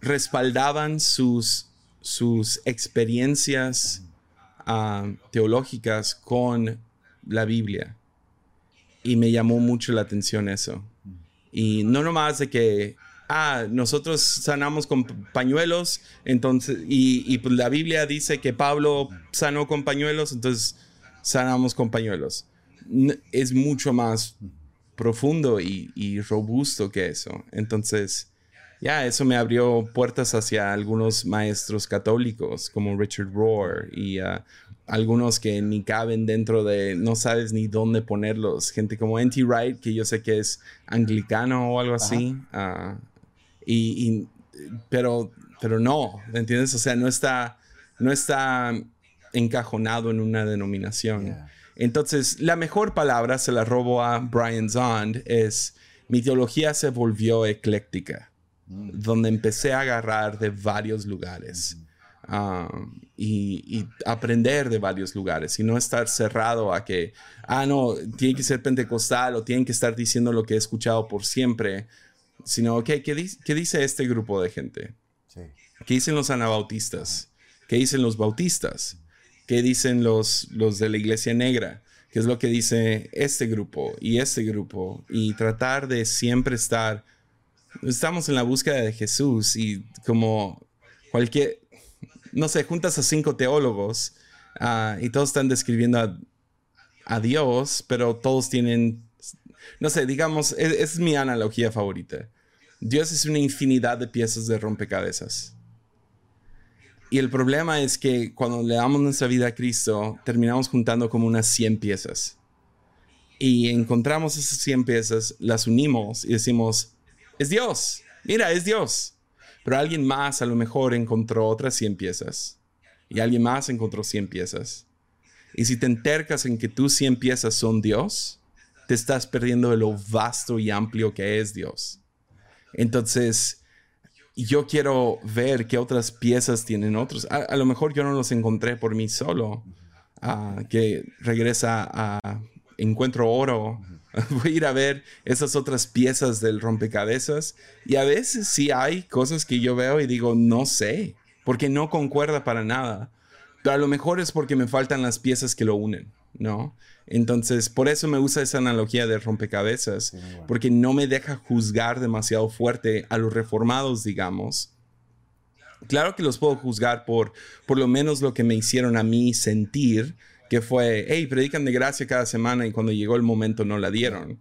S2: respaldaban sus, sus experiencias ah, teológicas con la Biblia. Y me llamó mucho la atención eso. Y no nomás de que, ah, nosotros sanamos con pañuelos, entonces, y, y pues la Biblia dice que Pablo sanó con pañuelos, entonces sanamos con pañuelos. Es mucho más profundo y, robusto que eso. Entonces, ya, eso me abrió puertas hacia algunos maestros católicos como Richard Rohr y uh, algunos que ni caben dentro de, no sabes ni dónde ponerlos. Gente como N.T. Wright, que yo sé que es anglicano o algo así. Uh, y, pero, pero no, ¿entiendes? O sea, no está, no está encajonado en una denominación. Entonces, la mejor palabra, se la robo a Brian Zond, es mi teología se volvió ecléctica, mm. donde empecé a agarrar de varios lugares. Um, y, aprender de varios lugares y no estar cerrado a que, ah, no, tiene que ser pentecostal o tienen que estar diciendo lo que he escuchado por siempre, sino, ok, ¿qué, dice, este grupo de gente? ¿Qué dicen los anabautistas? ¿Qué dicen los bautistas? Qué dicen los, los de la iglesia negra, qué es lo que dice este grupo y este grupo, y tratar de siempre estar, estamos en la búsqueda de Jesús y como cualquier, no sé, juntas a cinco teólogos ah, y todos están describiendo a, Dios, pero todos tienen, no sé, digamos, e, es mi analogía favorita. Dios es una infinidad de piezas de rompecabezas. Y el problema es que cuando le damos nuestra vida a Cristo, terminamos juntando como unas 100 piezas. Y encontramos esas 100 piezas, las unimos y decimos, es Dios, mira, es Dios. pero alguien más a lo mejor encontró otras 100 piezas y alguien más encontró 100 piezas. Y si te entercas en que tus 100 piezas son Dios, te estás perdiendo de lo vasto y amplio que es Dios. Entonces, yo quiero ver qué otras piezas tienen otros. A, lo mejor yo no los encontré por mí solo. Ah, que regresa a Encuentro Oro. (laughs) Voy a ir a ver esas otras piezas del rompecabezas. Y a veces sí hay cosas que yo veo y digo, no sé, porque no concuerda para nada. Pero a lo mejor es porque me faltan las piezas que lo unen, ¿no? Entonces, por eso me gusta esa analogía de rompecabezas, porque no me deja juzgar demasiado fuerte a los reformados, digamos. Claro que los puedo juzgar por por lo menos lo que me hicieron a mí sentir, que fue, hey, predican de gracia cada semana y cuando llegó el momento no la dieron.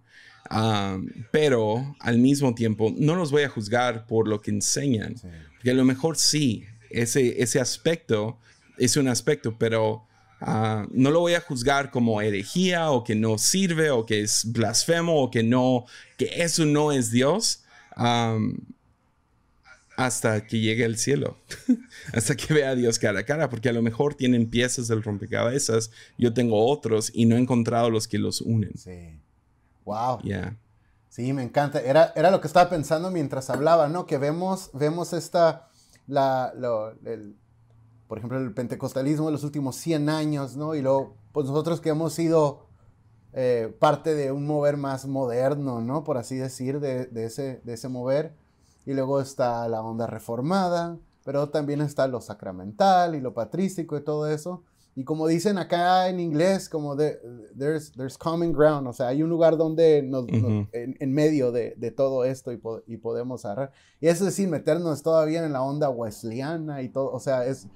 S2: Ah, pero al mismo tiempo, no los voy a juzgar por lo que enseñan, porque a lo mejor sí, ese, ese aspecto es un aspecto, pero Ah, no lo voy a juzgar como herejía o que no sirve o que es blasfemo o que no, que eso no es Dios. hasta que llegue el cielo, (laughs) hasta que vea a Dios cara a cara, porque a lo mejor tienen piezas del rompecabezas, yo tengo otros y no he encontrado los que los unen.
S1: Sí. Wow. Sí, me encanta. Era, era lo que estaba pensando mientras hablaba, ¿no? Que vemos, vemos esta, la, el, por ejemplo, el pentecostalismo de los últimos 100 años, ¿no? Y luego, pues nosotros que hemos sido eh, parte de un mover más moderno, ¿no? Por así decir, de, ese, de ese mover. Y luego está la onda reformada, pero también está lo sacramental y lo patrístico y todo eso. Y como dicen acá en inglés, como de, there's, there's common ground, o sea, hay un lugar donde nos, en, medio de, de, todo esto y, y podemos agarrar. Y eso es sin meternos todavía en la onda wesleyana y todo, o sea, es,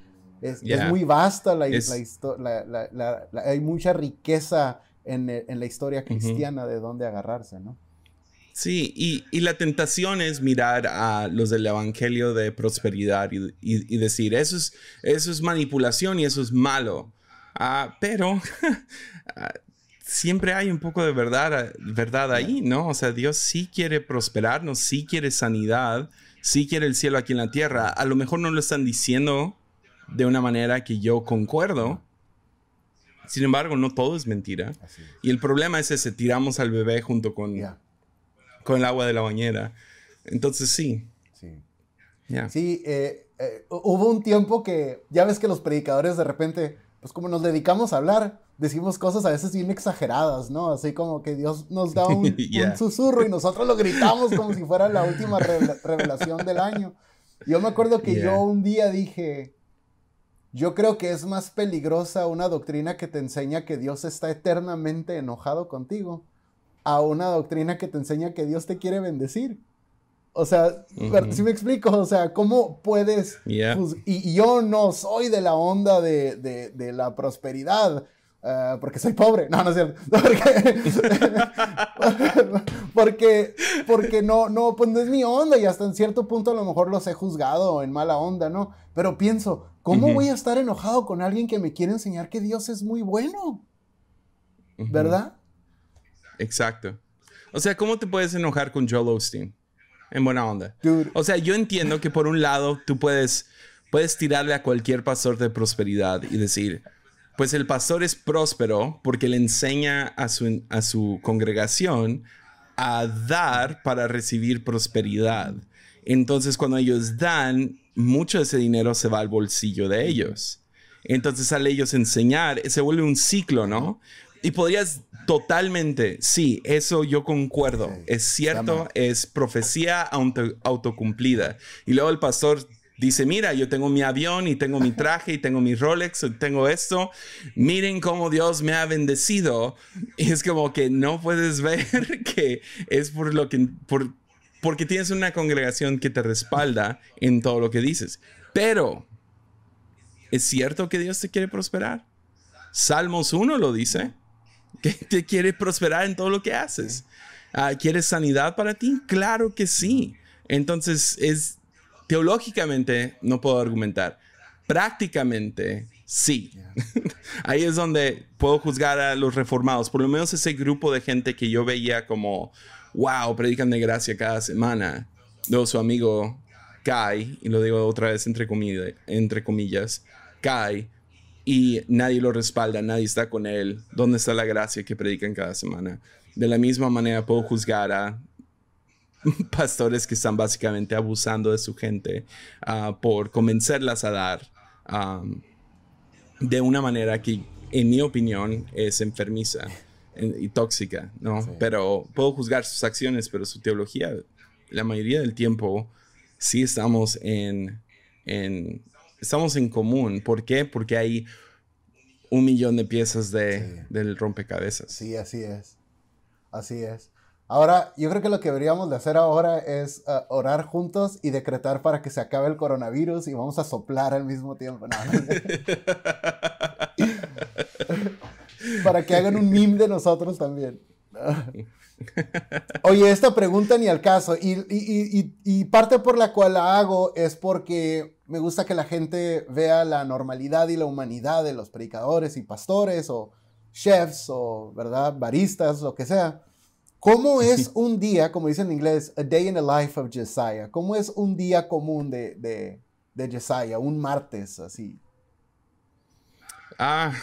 S1: es, muy vasta la, la, hay mucha riqueza en, en la historia cristiana de dónde agarrarse, ¿no?
S2: Sí, y, y, la tentación es mirar a los del Evangelio de prosperidad y, y, decir, eso es, eso es manipulación y eso es malo. Ah, pero (laughs) ah, siempre hay un poco de verdad, verdad ahí, ¿no? O sea, Dios sí quiere prosperarnos, sí quiere sanidad, sí quiere el cielo aquí en la tierra. A lo mejor no lo están diciendo de una manera que yo concuerdo. Sin embargo, no todo es mentira. Y el problema es ese, tiramos al bebé junto con, con el agua de la bañera. Entonces sí.
S1: Sí, sí eh, eh, hubo un tiempo que, ya ves que los predicadores de repente, pues como nos dedicamos a hablar, decimos cosas a veces bien exageradas, ¿no? Así como que Dios nos da un, (laughs) susurro y nosotros lo gritamos como si fuera la última revelación del año. Yo me acuerdo que yo un día dije, yo creo que es más peligrosa una doctrina que te enseña que Dios está eternamente enojado contigo a una doctrina que te enseña que Dios te quiere bendecir. O sea, si me explico, o sea, ¿cómo puedes... Y, yo no soy de la onda de, la prosperidad, eh, porque soy pobre. No, no es cierto. (laughs) (laughs) Porque, porque, no, no, pues no es mi onda y hasta en cierto punto a lo mejor los he juzgado en mala onda, ¿no? Pero pienso, ¿Cómo voy a estar enojado con alguien que me quiere enseñar que Dios es muy bueno? ¿Verdad?
S2: Exacto. O sea, ¿cómo te puedes enojar con Joel Osteen? En buena onda. O sea, yo entiendo que por un lado tú puedes, puedes tirarle a cualquier pastor de prosperidad y decir, pues el pastor es próspero porque le enseña a su, a su congregación a dar para recibir prosperidad. Entonces, cuando ellos dan, mucho de ese dinero se va al bolsillo de ellos. Entonces, al ellos enseñar, se vuelve un ciclo, ¿no? Y podrías totalmente, sí, eso yo concuerdo. Es cierto, es profecía autocumplida. Y luego el pastor dice, mira, yo tengo mi avión y tengo mi traje y tengo mi Rolex y tengo esto. Miren cómo Dios me ha bendecido. Y es como que no puedes ver (laughs) que es por lo que, por, porque tienes una congregación que te respalda en todo lo que dices. Pero, ¿es cierto que Dios te quiere prosperar? Salmos 1 lo dice, que te quiere prosperar en todo lo que haces. Ah, ¿Quieres sanidad para ti? Claro que sí. Entonces, es teológicamente no puedo argumentar. Prácticamente sí. (laughs) Ahí es donde puedo juzgar a los reformados, por lo menos ese grupo de gente que yo veía como wow, predican de gracia cada semana. Luego su amigo cae, y lo digo otra vez entre, entre comillas, cae y nadie lo respalda, nadie está con él. ¿Dónde está la gracia que predican cada semana? De la misma manera puedo juzgar a (laughs) pastores que están básicamente abusando de su gente ah, por convencerlas a dar de una manera que, en mi opinión, es enfermiza y tóxica, ¿no? Pero puedo juzgar sus acciones, pero su teología, la mayoría del tiempo, sí estamos en, en estamos en común. ¿Por qué? Porque hay un millón de piezas de, del rompecabezas.
S1: Sí, así es. Así es. Ahora, yo creo que lo que deberíamos de hacer ahora es uh, orar juntos y decretar para que se acabe el coronavirus y vamos a soplar al mismo tiempo. (laughs) para que hagan un meme de nosotros también. Oye, esta pregunta ni al caso. Y, y, y, parte por la cual la hago es porque me gusta que la gente vea la normalidad y la humanidad de los predicadores y pastores o chefs o, ¿verdad?, baristas, lo que sea. ¿Cómo (laughs) es un día, como dicen en inglés, a day in the life of Josiah? ¿Cómo es un día común de, de, de Josiah, un martes así?
S2: Ah,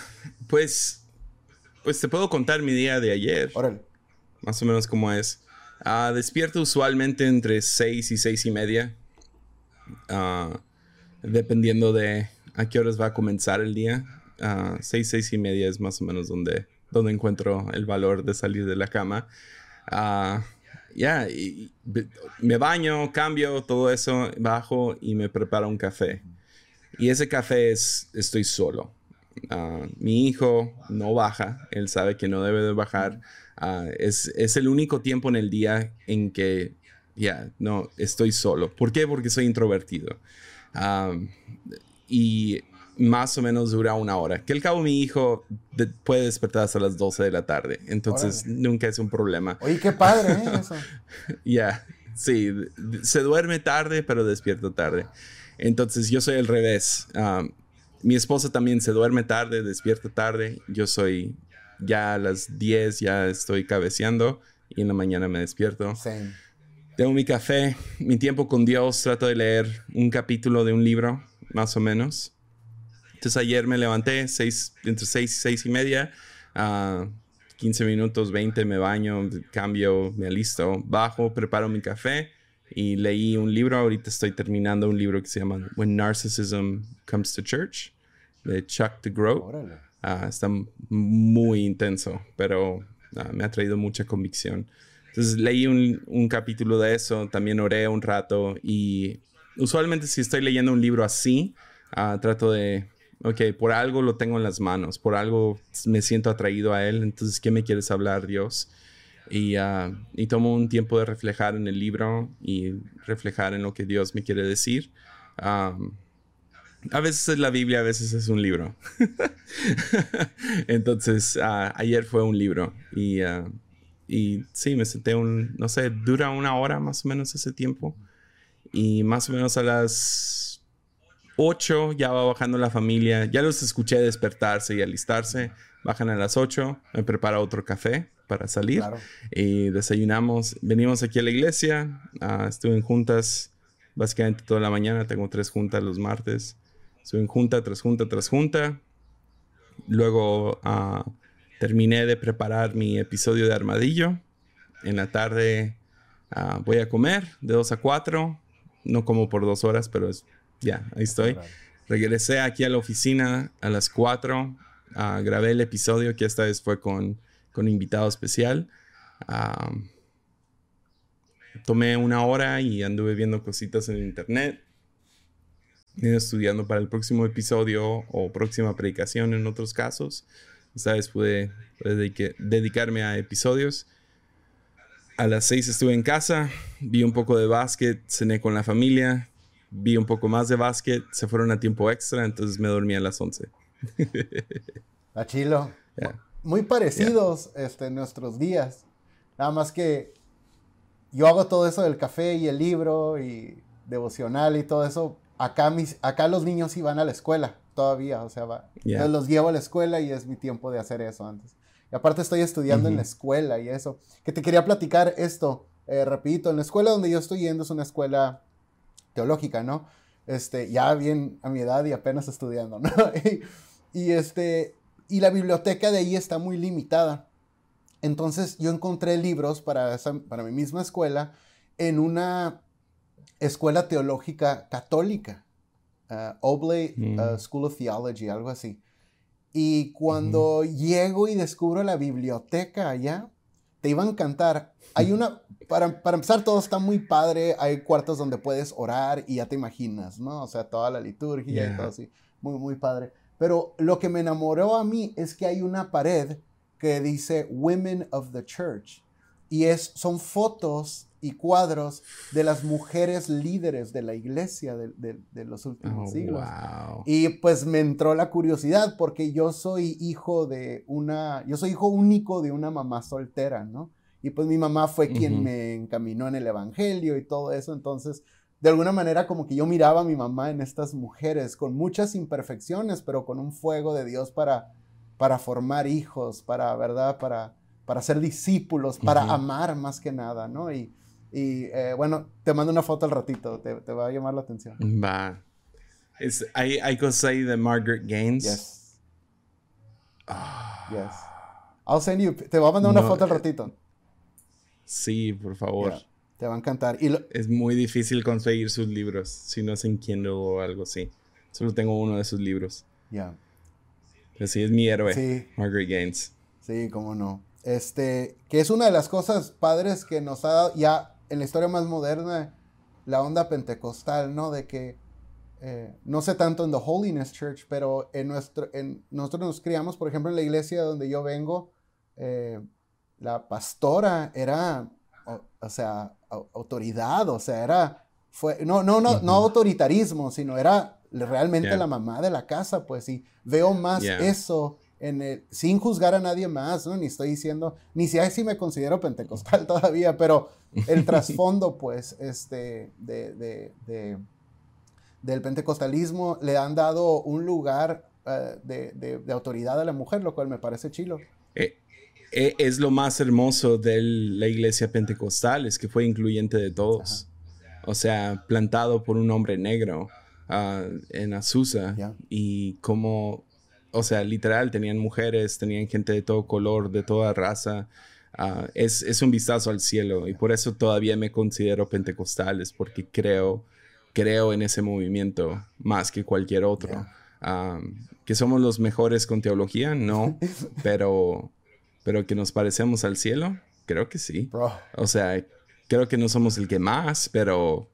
S2: pues, pues te puedo contar mi día de ayer. Órale. Más o menos cómo es. Ah, despierto usualmente entre seis y seis y media. Ah, dependiendo de a qué horas va a comenzar el día. Uh, seis, seis y media es más o menos donde, donde encuentro el valor de salir de la cama. Ah, ya, me baño, cambio, todo eso, bajo y me preparo un café. Y ese café es, estoy solo. Ah, mi hijo no baja, él sabe que no debe de bajar. Ah, es, es, el único tiempo en el día en que, ya, no, estoy solo. ¿Por qué? Porque soy introvertido. y más o menos dura una hora. Que al cabo mi hijo puede despertar hasta las 12 de la tarde. Entonces nunca es un problema.
S1: Oye, qué padre, ¿eh? (laughs) Eso.
S2: Ya, sí. Se duerme tarde, pero despierto tarde. Entonces yo soy el revés. mi esposa también se duerme tarde, despierta tarde. Yo soy ya a las 10, ya estoy cabeceando y en la mañana me despierto. Tengo mi café, mi tiempo con Dios, trato de leer un capítulo de un libro, más o menos. Entonces ayer me levanté seis, entre 6 y 6 y media, uh, 15 minutos, 20, me baño, cambio, me alisto, bajo, preparo mi café y leí un libro. Ahorita estoy terminando un libro que se llama When Narcissism Comes to Church de Chuck DeGroat. Uh, está muy intenso, pero uh, me ha traído mucha convicción. Entonces leí un, un, capítulo de eso, también oré un rato y usualmente si estoy leyendo un libro así, uh, trato de ok, por algo lo tengo en las manos, por algo me siento atraído a Él, entonces, ¿qué me quieres hablar, Dios? Y, uh, y, tomo un tiempo de reflejar en el libro y reflejar en lo que Dios me quiere decir. Um, a veces es la Biblia, a veces es un libro. (laughs) Entonces, uh, ayer fue un libro y, uh, y sí, me senté un, no sé, dura una hora más o menos ese tiempo. Y más o menos a las 8 ya va bajando la familia. Ya los escuché despertarse y alistarse. Bajan a las 8, me prepara otro café para salir. Y desayunamos. Venimos aquí a la iglesia. Uh, estuve en juntas básicamente toda la mañana. Tengo tres juntas los martes. Estuve en junta tras junta tras junta. Luego ah, terminé de preparar mi episodio de Armadillo. En la tarde ah, voy a comer de 2 a 4. No como por dos horas, pero es ya, ahí estoy. Regresé aquí a la oficina a las 4. Ah, grabé el episodio que esta vez fue con, con invitado especial. tomé una hora y anduve viendo cositas en internet. Estudiando para el próximo episodio o próxima predicación en otros casos. Esta vez pude, dedicarme a episodios. A las 6 estuve en casa, vi un poco de básquet, cené con la familia, vi un poco más de básquet, se fueron a tiempo extra, entonces me dormí a las 11. (laughs)
S1: a chilo. Muy parecidos este, nuestros días. Nada más que yo hago todo eso del café y el libro y devocional y todo eso. Acá, mis, acá los niños iban a la escuela todavía, o sea, va, los llevo a la escuela y es mi tiempo de hacer eso antes. Y aparte estoy estudiando en la escuela y eso. Que te quería platicar esto, eh, rapidito. En la escuela donde yo estoy yendo es una escuela teológica, ¿no? Este, ya bien a mi edad y apenas estudiando, ¿no? (laughs) y, este, y la biblioteca de ahí está muy limitada. Entonces yo encontré libros para, para mi misma escuela en una escuela teológica católica, uh, Oblate uh. School of Theology, algo así. Y cuando llego y descubro la biblioteca allá, te iba a encantar. Hay una, para, para, empezar, todo está muy padre. Hay cuartos donde puedes orar y ya te imaginas, ¿no? O sea, toda la liturgia y todo así. Muy, muy padre. Pero lo que me enamoró a mí es que hay una pared que dice Women of the Church. Y es, son fotos y cuadros de las mujeres líderes de la iglesia de, los últimos oh, siglos. Y pues me entró la curiosidad porque yo soy hijo de una, yo soy hijo único de una mamá soltera, ¿no? Y pues mi mamá fue quien me encaminó en el Evangelio y todo eso, entonces de alguna manera como que yo miraba a mi mamá en estas mujeres con muchas imperfecciones, pero con un fuego de Dios para, para formar hijos, para, ¿verdad? Para, para ser discípulos, para amar más que nada, ¿no? Y, y eh, bueno, te mando una foto al ratito, te, te, va a llamar la atención.
S2: Va. Es, hay, hay cosas ahí de Margaret Gaines. Yes.
S1: Ah. Yes. I'll send you. Te voy a mandar una foto al eh, ratito.
S2: Sí, por favor.
S1: te va a encantar. Y
S2: Es muy difícil conseguir sus libros, si no es en Kindle o algo así. Solo tengo uno de sus libros.
S1: Ya.
S2: Pero sí, es mi héroe. Sí. Margaret Gaines.
S1: Sí, cómo no. Este, que es una de las cosas padres que nos ha dado ya en la historia más moderna, la onda pentecostal, ¿no? De que, eh, no sé tanto en The Holiness Church, pero en nuestro, en, nosotros nos criamos, por ejemplo, en la iglesia donde yo vengo, eh, la pastora era, o, sea, autoridad, o sea, era, fue, no, no, no, no autoritarismo, sino era realmente la mamá de la casa, pues, y veo más eso en el, sin juzgar a nadie más, ¿no? Ni estoy diciendo, ni si, si me considero pentecostal (laughs) todavía, pero el (laughs) trasfondo, pues, este, de, de, de, del pentecostalismo le han dado un lugar uh, de, autoridad a la mujer, lo cual me parece chilo.
S2: Eh, eh, es lo más hermoso de la iglesia pentecostal, es que fue incluyente de todos. O sea, plantado por un hombre negro uh, en Azusa y como o sea, literal, tenían mujeres, tenían gente de todo color, de toda raza. Ah, es, es, un vistazo al cielo y por eso todavía me considero pentecostal, es porque creo, creo en ese movimiento más que cualquier otro. Ah, que somos los mejores con teología, no, (laughs) pero, pero que nos parecemos al cielo, creo que sí. O sea, creo que no somos el que más, pero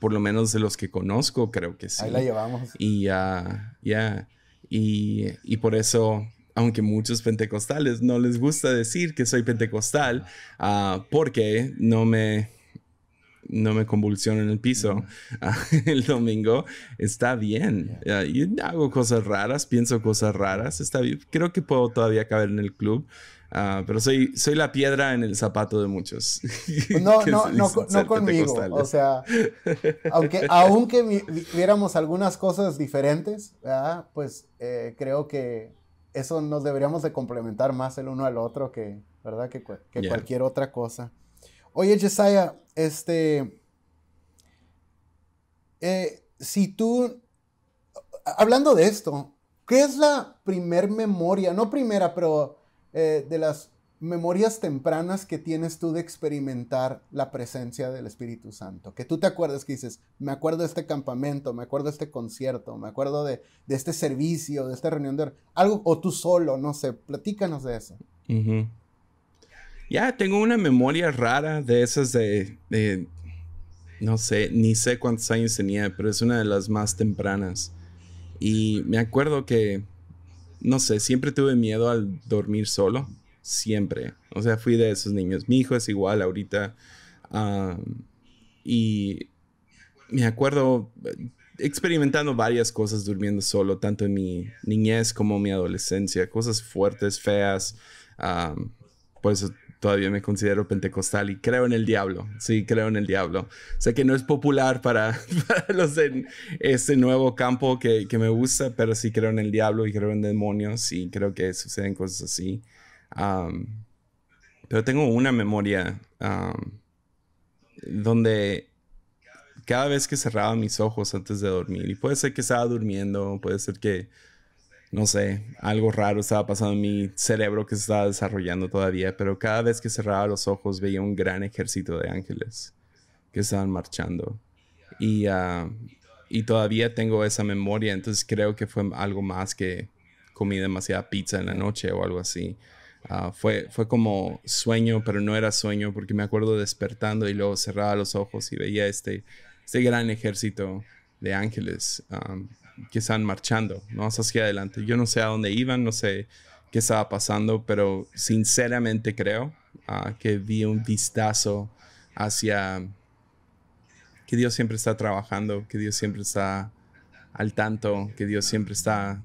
S2: por lo menos de los que conozco, creo que sí.
S1: Ahí la llevamos.
S2: Y ya, ya. Y, por eso, aunque muchos pentecostales no les gusta decir que soy pentecostal, uh, porque no me, no me convulsiono en el piso (laughs) ah, el domingo, está bien. y hago cosas raras, pienso cosas raras, está bien. Creo que puedo todavía caber en el club. Uh, pero soy, soy la piedra en el zapato de muchos. (laughs)
S1: No, no, no, no conmigo. O sea, aunque, (laughs) aunque viéramos algunas cosas diferentes, pues eh, creo que eso nos deberíamos de complementar más el uno al otro que, ¿verdad? que, que cualquier otra cosa. Oye, Jesiah, este, eh, si tú, hablando de esto, ¿qué es la primer memoria? No primera, pero eh, de las memorias tempranas que tienes tú de experimentar la presencia del Espíritu Santo? Que tú te acuerdas que dices, me acuerdo de este campamento, me acuerdo de este concierto, me acuerdo de, este servicio, de esta reunión de algo, o tú solo, no sé, platícanos de eso.
S2: Ya, tengo una memoria rara de esas de, de, no sé, ni sé cuántos años tenía, pero es una de las más tempranas. Y me acuerdo que no sé, siempre tuve miedo al dormir solo. Siempre. O sea, fui de esos niños. Mi hijo es igual ahorita. y me acuerdo eh, experimentando varias cosas durmiendo solo, tanto en mi niñez como mi adolescencia. Cosas fuertes, feas. pues todavía me considero pentecostal y creo en el diablo. Sí, creo en el diablo. Sé que no es popular para, (laughs) los en este nuevo campo que, me gusta, pero sí creo en el diablo y creo en demonios y creo que suceden cosas así. Pero tengo una memoria donde cada vez que cerraba mis ojos antes de dormir, y puede ser que estaba durmiendo, puede ser que, no sé, algo raro estaba pasando en mi cerebro que se estaba desarrollando todavía, pero cada vez que cerraba los ojos veía un gran ejército de ángeles que estaban marchando. Y, y todavía tengo esa memoria, entonces creo que fue algo más que comí demasiada pizza en la noche o algo así. Ah, fue, fue como sueño, pero no era sueño porque me acuerdo despertando y luego cerraba los ojos y veía este, este gran ejército de ángeles que están marchando, ¿no? Hacia adelante. Yo no sé a dónde iban, no sé qué estaba pasando, pero sinceramente creo ah, que vi un vistazo hacia que Dios siempre está trabajando, que Dios siempre está al tanto, que Dios siempre está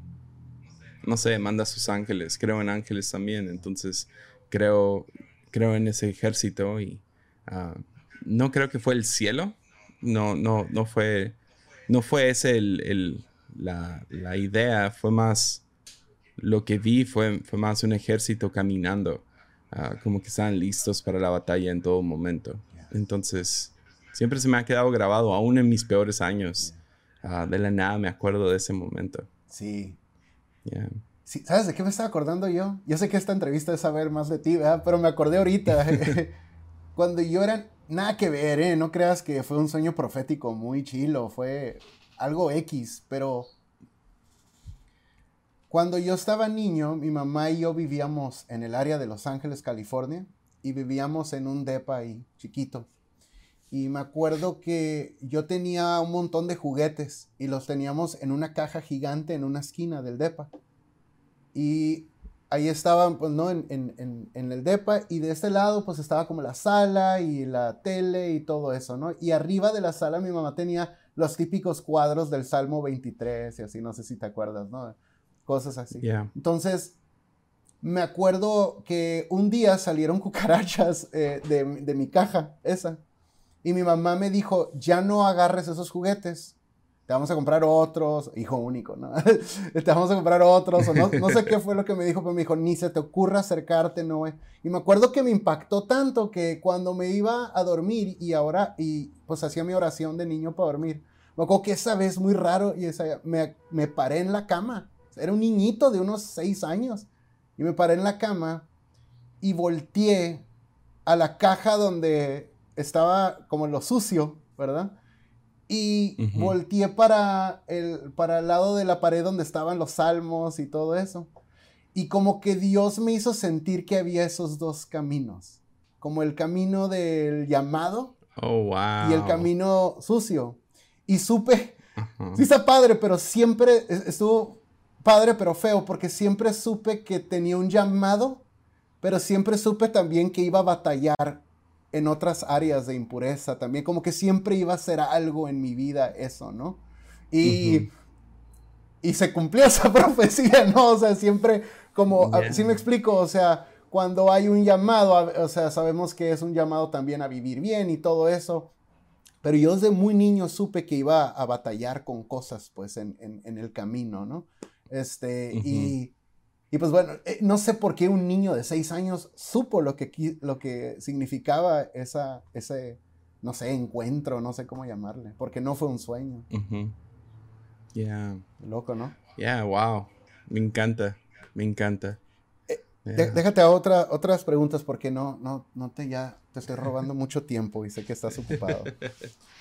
S2: no sé, manda a sus ángeles. Creo en ángeles también. Entonces, creo, creo en ese ejército y ah, no creo que fue el cielo. No, no, no fue, no fue ese el, la, idea. Fue más, lo que vi fue, fue más un ejército caminando. Ah, como que estaban listos para la batalla en todo momento. Entonces, siempre se me ha quedado grabado, aún en mis peores años. Ah, de la nada me acuerdo de ese momento.
S1: Sí, ¿Sabes de qué me estaba acordando yo? Yo sé que esta entrevista es saber más de ti, ¿verdad? Pero me acordé ahorita. (laughs) Cuando yo era... Nada que ver, ¿eh? No creas que fue un sueño profético muy chilo. Fue algo X, pero... Cuando yo estaba niño, mi mamá y yo vivíamos en el área de Los Ángeles, California, y vivíamos en un depa ahí, chiquito. Y me acuerdo que yo tenía un montón de juguetes y los teníamos en una caja gigante en una esquina del DEPA. Y ahí estaban, pues, ¿no? En, en, en, el DEPA y de este lado, pues, estaba como la sala y la tele y todo eso, ¿no? Y arriba de la sala mi mamá tenía los típicos cuadros del Salmo 23 y así, no sé si te acuerdas, ¿no? Cosas así. Entonces, me acuerdo que un día salieron cucarachas eh, de, de mi caja, esa. Y mi mamá me dijo, ya no agarres esos juguetes, te vamos a comprar otros, hijo único, ¿no? (laughs) te vamos a comprar otros, no, no, sé qué fue lo que me dijo, pero me dijo, ni se te ocurra acercarte, no. Y me acuerdo que me impactó tanto que cuando me iba a dormir y ahora, y pues hacía mi oración de niño para dormir, me acuerdo que esa vez muy raro y esa, me, me paré en la cama, era un niñito de unos seis años, y me paré en la cama y volteé a la caja donde estaba como lo sucio, ¿verdad? Y volteé para el, para el lado de la pared donde estaban los salmos y todo eso. Y como que Dios me hizo sentir que había esos dos caminos. Como el camino del llamado
S2: oh, wow.
S1: y el camino sucio. Y supe, sí está padre, pero siempre estuvo padre pero feo, porque siempre supe que tenía un llamado, pero siempre supe también que iba a batallar en otras áreas de impureza también, como que siempre iba a ser algo en mi vida eso, ¿no? Y, y se cumplió (laughs) esa profecía, ¿no? O sea, siempre como, si me explico, o sea, cuando hay un llamado, o sea, sabemos que es un llamado también a vivir bien y todo eso, pero yo desde muy niño supe que iba a batallar con cosas, pues, en, en, el camino, ¿no? Este, y y pues bueno, eh, no sé por qué un niño de seis años supo lo que, lo que significaba esa, ese, no sé, encuentro, no sé cómo llamarle, porque no fue un sueño.
S2: Ya.
S1: Loco, ¿no?
S2: Yeah, wow. Me encanta, me encanta.
S1: Eh, déjate a otra, otras preguntas porque no, no, no te ya te estoy robando (laughs) mucho tiempo y sé que estás ocupado.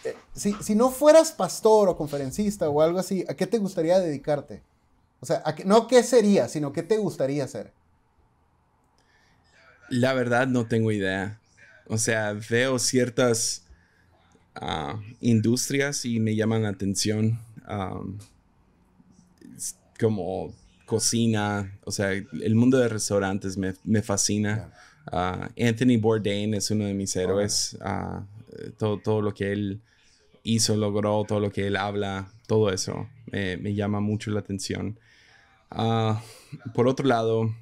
S1: Eh, si, si no fueras pastor o conferencista o algo así, ¿a qué te gustaría dedicarte? O sea, no qué sería, sino qué te gustaría hacer.
S2: La verdad no tengo idea. O sea, veo ciertas ah, industrias y me llaman la atención. como cocina, o sea, el mundo de restaurantes me, fascina. Ah, Anthony Bourdain es uno de mis héroes. Ah, todo, todo lo que él hizo, logró, todo lo que él habla, todo eso me llama mucho la atención. Ah, por otro lado,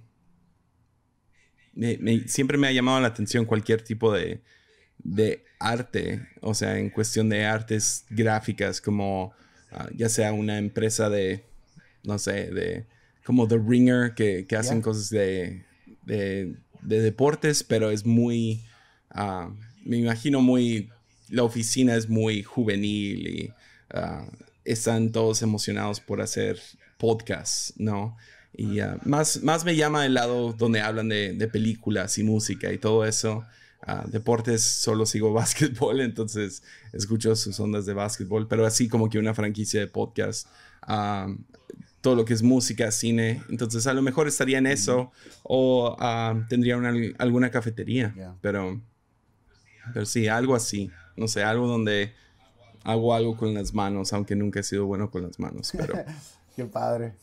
S2: siempre me ha llamado la atención cualquier tipo de, arte, o sea, en cuestión de artes gráficas, como ah, ya sea una empresa de, no sé, de como The Ringer, que, hacen cosas de, de, deportes, pero es muy, ah, me imagino muy la oficina es muy juvenil y están todos emocionados por hacer podcasts, ¿no? Y ah, más, más me llama el lado donde hablan de, de películas y música y todo eso. Ah, deportes solo sigo (laughs) básquetbol, entonces escucho sus ondas de básquetbol, pero así como que una franquicia de podcast, todo lo que es música, cine, entonces a lo mejor estaría en eso o tendría una, alguna cafetería, pero, pero sí, algo así, no sé, algo donde hago algo con las manos, aunque nunca he sido bueno con las manos, pero... (laughs)
S1: Qué padre.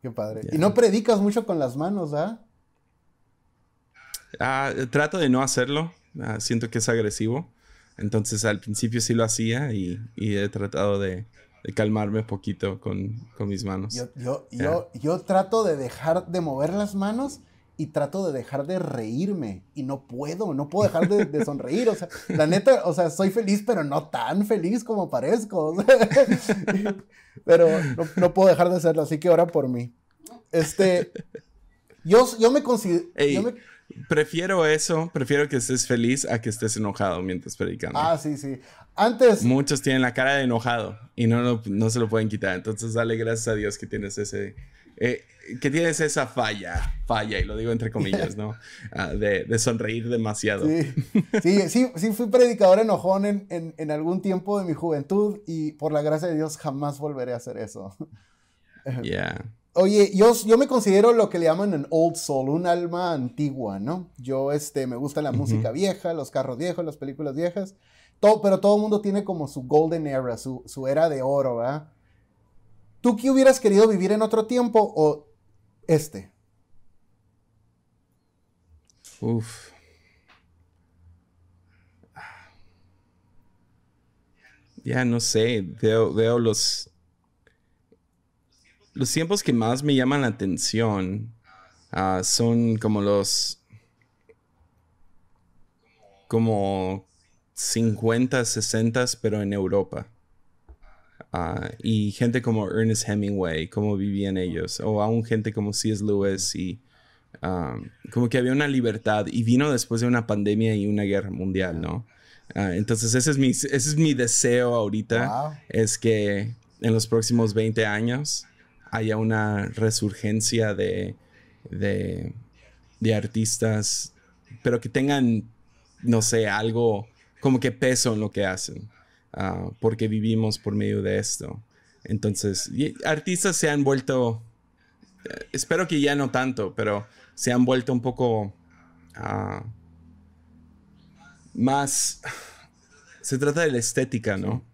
S1: Qué padre. Y no predicas mucho con las manos, ¿ah?
S2: Ah, trato de no hacerlo. Ah, siento que es agresivo. Entonces al principio sí lo hacía y, he tratado de, calmarme un poquito con, mis manos.
S1: Yo, yo, yo, trato de dejar de mover las manos y trato de dejar de reírme y no puedo, no puedo dejar de, sonreír. O sea, la neta, o sea, soy feliz, pero no tan feliz como parezco. (laughs) pero no, puedo dejar de hacerlo, así que ora por mí. Este, yo, yo me considero...
S2: Prefiero eso, prefiero que estés feliz a que estés enojado mientras predicando.
S1: Ah, sí, sí. Antes.
S2: Muchos tienen la cara de enojado y no, no se lo pueden quitar. Entonces, dale gracias a Dios que tienes ese. Eh, que tienes esa falla, falla, y lo digo entre comillas, ¿no? (laughs) Ah, de, de, sonreír demasiado.
S1: Sí, sí, sí, fui predicador enojón en, en, en, algún tiempo de mi juventud y por la gracia de Dios jamás volveré a hacer eso. (laughs)
S2: Yeah.
S1: Oye, yo, yo me considero lo que le llaman un old soul, un alma antigua, ¿no? Yo, este, me gusta la música vieja, los carros viejos, las películas viejas, todo, pero todo el mundo tiene como su golden era, su, su era de oro, ¿verdad? ¿Tú qué hubieras querido vivir en otro tiempo o este?
S2: Uf. Ya no sé, veo, veo los los tiempos que más me llaman la atención ah, son como los... como 50, 60, pero en Europa. Ah, y gente como Ernest Hemingway, cómo vivían ellos, o aún gente como C.S. Lewis y ah, como que había una libertad y vino después de una pandemia y una guerra mundial, ¿no? entonces ese es mi, ese es mi deseo ahorita, es que en los próximos 20 años haya una resurgencia de, de, artistas, pero que tengan, no sé, algo como que peso en lo que hacen, ah, porque vivimos por medio de esto. Entonces, artistas se han vuelto, eh, espero que ya no tanto, pero se han vuelto un poco ah, más, se trata de la estética, ¿no?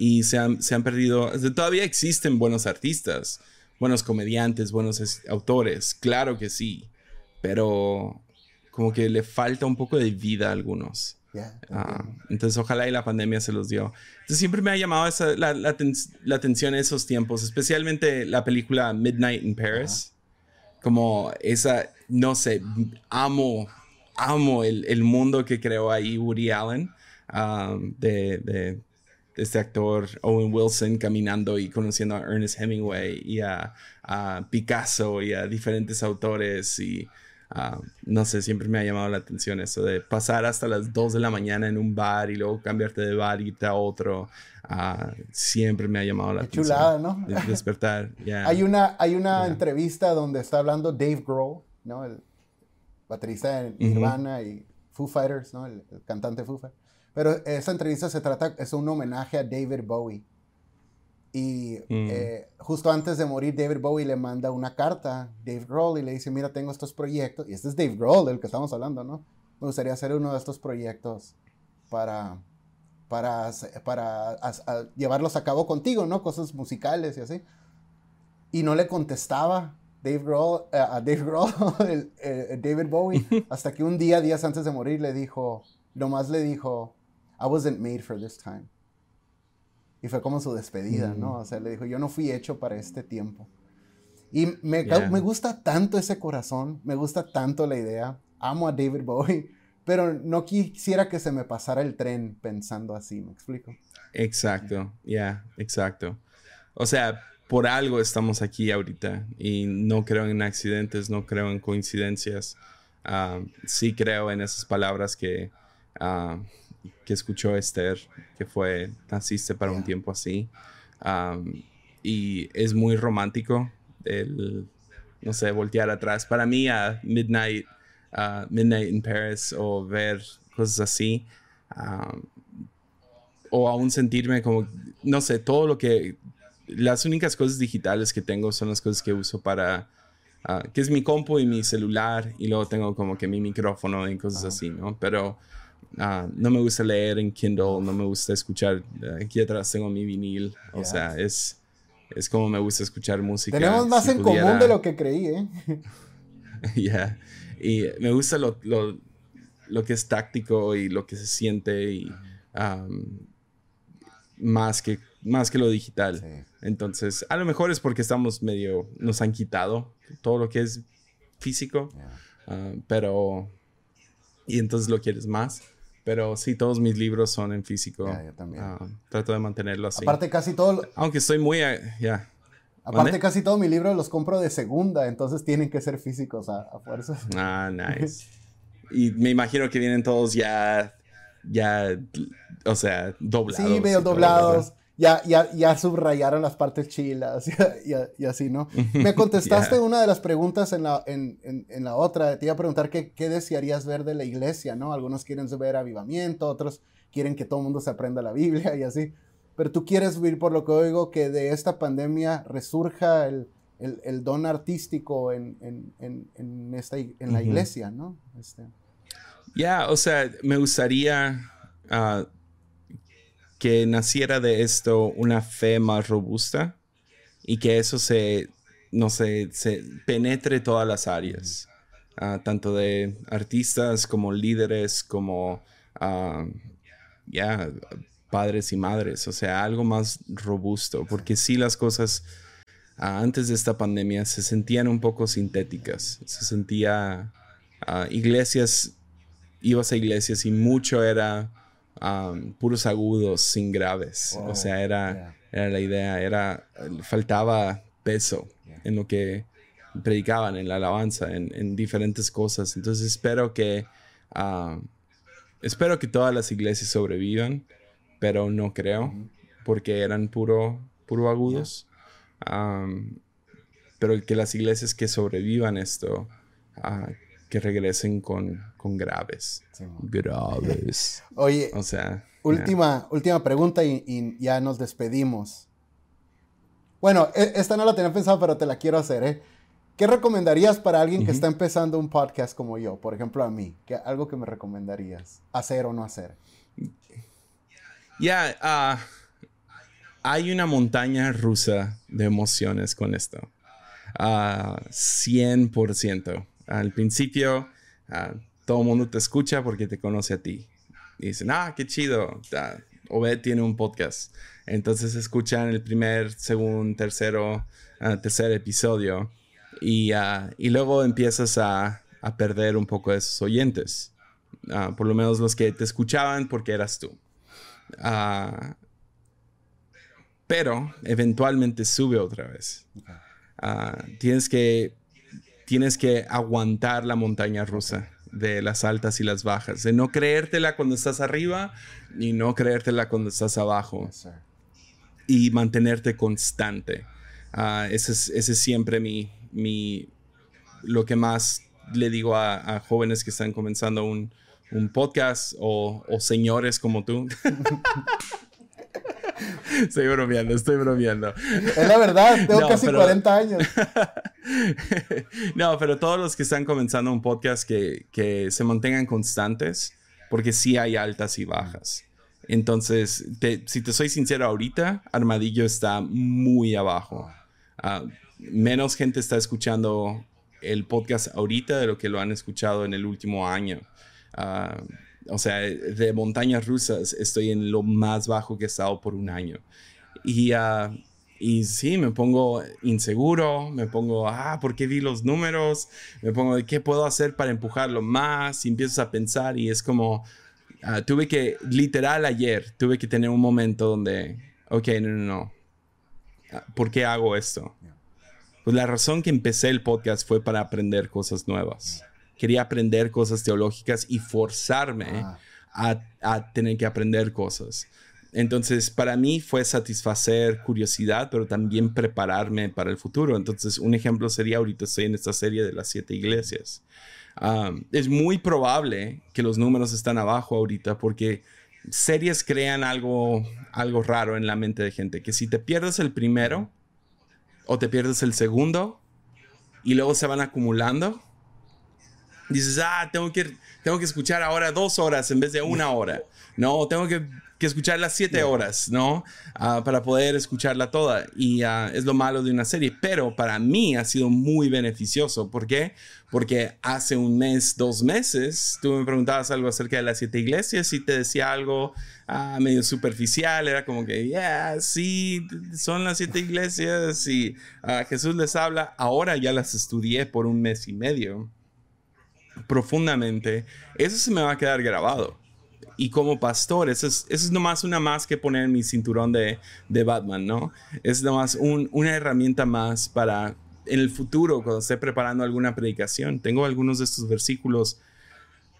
S2: y se han, perdido, todavía existen buenos artistas, buenos comediantes, buenos autores, claro que sí, pero como que le falta un poco de vida a algunos. Ah, entonces ojalá y la pandemia se los dio. Entonces siempre me ha llamado la, atención esos tiempos, especialmente la película Midnight in Paris. Como esa, no sé, amo, amo el, mundo que creó ahí Woody Allen. Ah, de, este actor Owen Wilson caminando y conociendo a Ernest Hemingway y a, Picasso y a diferentes autores y no sé, siempre me ha llamado la atención eso de pasar hasta las 2 de la mañana en un bar y luego cambiarte de bar y irte a otro. siempre me ha llamado la atención.
S1: Chulada, ¿no?
S2: despertar. (laughs)
S1: Hay una, hay una entrevista donde está hablando Dave Grohl, ¿no? El baterista de Nirvana y Foo Fighters, ¿no? El, el cantante Foo Fighters pero esa entrevista se trata, es un homenaje a David Bowie. Y mm. eh, justo antes de morir, David Bowie le manda una carta a Dave Grohl y le dice, mira, tengo estos proyectos. Y este es Dave Grohl del que estamos hablando, ¿no? Me gustaría hacer uno de estos proyectos para, para, para llevarlos a cabo contigo, ¿no? Cosas musicales y así. Y no le contestaba Dave Grohl, eh, a Dave Grohl, (laughs) eh, David Bowie, (laughs) hasta que un día, días antes de morir, le dijo, nomás le dijo, I wasn't made for this time. Y fue como su despedida, ¿no? Mm. O sea, le dijo, yo no fui hecho para este tiempo. Y me, me, gusta tanto ese corazón, me gusta tanto la idea. Amo a David Bowie, (laughs) pero no quisiera que se me pasara el tren pensando así, ¿me explico?
S2: Exacto, ya, exacto. O sea, por algo estamos aquí ahorita y no creo en accidentes, no creo en coincidencias. Ah, sí creo en esas palabras que Ah, que escuchó Esther, que fue, naciste para un tiempo así. y es muy romántico el, no sé, voltear atrás. Para mí, a Midnight, Midnight in Paris o ver cosas así, o aún sentirme como, no sé, todo lo que, las únicas cosas digitales que tengo son las cosas que uso para, ah, que es mi compu y mi celular, y luego tengo como que mi micrófono y cosas así, ¿no? Pero ah, no me gusta leer en Kindle, no me gusta escuchar, aquí atrás tengo mi vinil, o sea, es es como me gusta escuchar música.
S1: Tenemos más en común de lo que creí, ¿eh? (laughs)
S2: Ya. Y me gusta lo, lo, lo, que es táctico y lo que se siente y más, que, más que lo digital. Entonces, a lo mejor es porque estamos medio, nos han quitado todo lo que es físico, ah, pero, y entonces lo quieres más. Pero sí, todos mis libros son en físico. yo también. Ah, trato de mantenerlo así.
S1: Aparte, casi todo.
S2: Aunque estoy muy. Eh, ya.
S1: Aparte, casi todos mis libros los compro de segunda, entonces tienen que ser físicos a, a fuerza.
S2: Ah, (laughs) nice. y me imagino que vienen todos ya. Ya. O sea, doblados.
S1: Sí, veo doblados ya, ya, ya subrayaron las partes chilas (laughs) y, así, ¿no? Me (laughs) contestaste una de las preguntas en la, en, en, la otra. Te iba a preguntar qué, qué, desearías ver de la iglesia, ¿no? Algunos quieren ver avivamiento, otros quieren que todo el mundo se aprenda la Biblia y así. Pero tú quieres ver, por lo que oigo, que de esta pandemia resurja el, el, el don artístico en, en, esta, en la iglesia, ¿no? Este.
S2: Ya, o sea, me gustaría... Uh, que naciera de esto una fe más robusta y que eso se, no sé, se penetre todas las áreas, ah, tanto de artistas como líderes, como ah, ya padres y madres, o sea, algo más robusto, porque si las cosas ah, antes de esta pandemia se sentían un poco sintéticas, se sentía iglesias, ibas a iglesias y mucho era puros agudos sin graves. o sea, era, era la idea, era, faltaba peso en lo que predicaban, en la alabanza, en, diferentes cosas. Entonces espero que, espero que todas las iglesias sobrevivan, pero no creo, porque eran puro, puro agudos. pero que las iglesias que sobrevivan esto, ah, que regresen con, con graves. graves. (laughs)
S1: Oye, o sea, última, última pregunta y, ya nos despedimos. Bueno, e, esta no la tenía pensado, pero te la quiero hacer. ¿eh? ¿Qué recomendarías para alguien que está empezando un podcast como yo? Por ejemplo, a mí. ¿Qué, algo que me recomendarías? ¿Hacer o no hacer?
S2: Ya, ah, hay una montaña rusa de emociones con esto. Uh, 100% al principio ah, todo el mundo te escucha porque te conoce a ti. Y dicen, ah, qué chido, ah, Obed tiene un podcast. Entonces escuchan el primer, segundo, tercero, ah, tercer episodio y, y luego empiezas a, a, perder un poco de esos oyentes. por lo menos los que te escuchaban porque eras tú. pero eventualmente sube otra vez. tienes que tienes que aguantar la montaña rusa de las altas y las bajas, de no creértela cuando estás arriba y no creértela cuando estás abajo. y mantenerte constante. Uh, ese, es, ese, es, siempre mi, mi, lo que más le digo a, jóvenes que están comenzando un, un podcast o señores como tú. (laughs) estoy bromeando, estoy bromeando.
S1: Es la verdad, tengo casi 40 años. (laughs)
S2: no, pero todos los que están comenzando un podcast que, que se mantengan constantes, porque sí hay altas y bajas. Entonces, si te soy sincero, ahorita Armadillo está muy abajo. Ah, menos gente está escuchando el podcast ahorita de lo que lo han escuchado en el último año. Uh, o sea, de montañas rusas estoy en lo más bajo que he estado por un año. Y, uh, y sí, me pongo inseguro, me pongo, ah, ¿por qué vi los números? Me pongo, ¿qué puedo hacer para empujarlo más? Y empiezo a pensar y es como, uh, tuve que, literal ayer, tuve que tener un momento donde, ok, no, no, no. Ah, ¿Por qué hago esto? Pues la razón que empecé el podcast fue para aprender cosas nuevas quería aprender cosas teológicas y forzarme ah. a, a tener que aprender cosas. Entonces, para mí fue satisfacer curiosidad, pero también prepararme para el futuro. Entonces, un ejemplo sería, ahorita estoy en esta serie de las siete iglesias. es muy probable que los números están abajo ahorita porque series crean algo, algo raro en la mente de gente, que si te pierdes el primero o te pierdes el segundo y luego se van acumulando, dices, ah, tengo que, tengo que escuchar ahora dos horas en vez de una hora. No, tengo que que escuchar las siete horas, ¿no? Ah, para poder escucharla toda. Y ah, es lo malo de una serie. Pero para mí ha sido muy beneficioso. ¿Por qué? Porque hace un mes, dos meses, tú me preguntabas algo acerca de las siete iglesias y te decía algo ah, medio superficial. Era como que, yeah, sí, son las siete iglesias y Jesús les habla. Ahora ya las estudié por un mes y medio profundamente. Eso se me va a quedar grabado y como pastor, eso es, eso es nomás una más que poner en mi cinturón de, de Batman, ¿no? Es nomás un, una herramienta más para en el futuro, cuando esté preparando alguna predicación. Tengo algunos de estos versículos,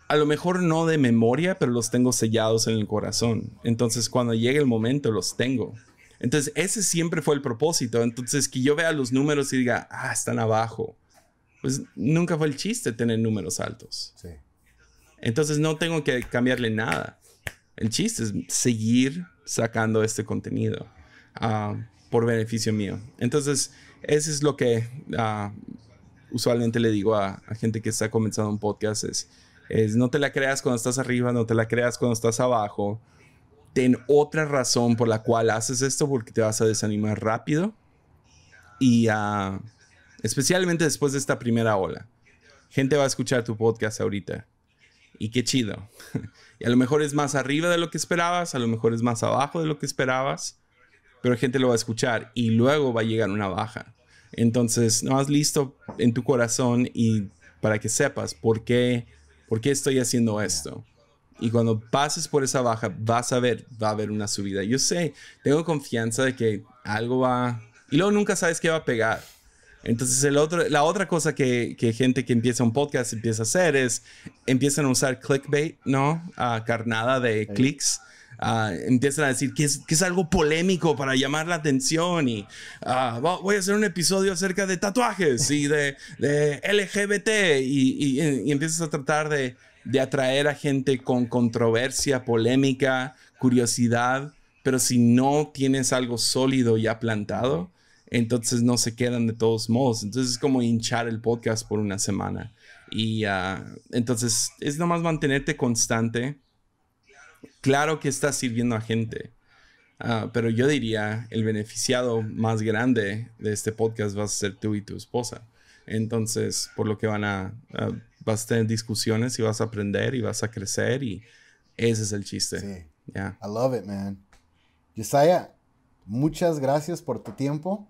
S2: a lo mejor no de memoria, pero los tengo sellados en el corazón. Entonces, cuando llegue el momento, los tengo. Entonces, ese siempre fue el propósito. Entonces, que yo vea los números y diga, ah, están abajo. Pues nunca fue el chiste tener números altos. Sí. Entonces no tengo que cambiarle nada. El chiste es seguir sacando este contenido ah, por beneficio mío. Entonces, eso es lo que ah, usualmente le digo a, gente que está comenzando un podcast. Es, es no te la creas cuando estás arriba, no te la creas cuando estás abajo. Ten otra razón por la cual haces esto porque te vas a desanimar rápido. Y ah, especialmente después de esta primera ola. Gente va a escuchar tu podcast ahorita y qué chido. (laughs) y a lo mejor es más arriba de lo que esperabas, a lo mejor es más abajo de lo que esperabas, pero gente lo va a escuchar y luego va a llegar una baja. Entonces, no has listo en tu corazón y para que sepas por qué, por qué estoy haciendo esto. Y cuando pases por esa baja, vas a ver, va a haber una subida. Yo sé, tengo confianza de que algo va... Y luego nunca sabes qué va a pegar. Entonces, el otro, la otra cosa que, que, gente que empieza un podcast empieza a hacer es empiezan a usar clickbait, ¿no? Uh, carnada de clics. Uh, empiezan a decir que es, que es, algo polémico para llamar la atención y uh, voy a hacer un episodio acerca de tatuajes y de, de LGBT y, y, y, empiezas a tratar de, de atraer a gente con controversia, polémica, curiosidad, pero si no tienes algo sólido ya plantado, entonces no se quedan de todos modos. Entonces es como hinchar el podcast por una semana. Y ah, entonces es nomás mantenerte constante. Claro que estás sirviendo a gente, ah, pero yo diría el beneficiado más grande de este podcast vas a ser tú y tu esposa. Entonces, por lo que van a, vas a tener discusiones y vas a aprender y vas a crecer y ese es el chiste. Sí.
S1: Yeah. I love it, man. Josiah, muchas gracias por tu tiempo.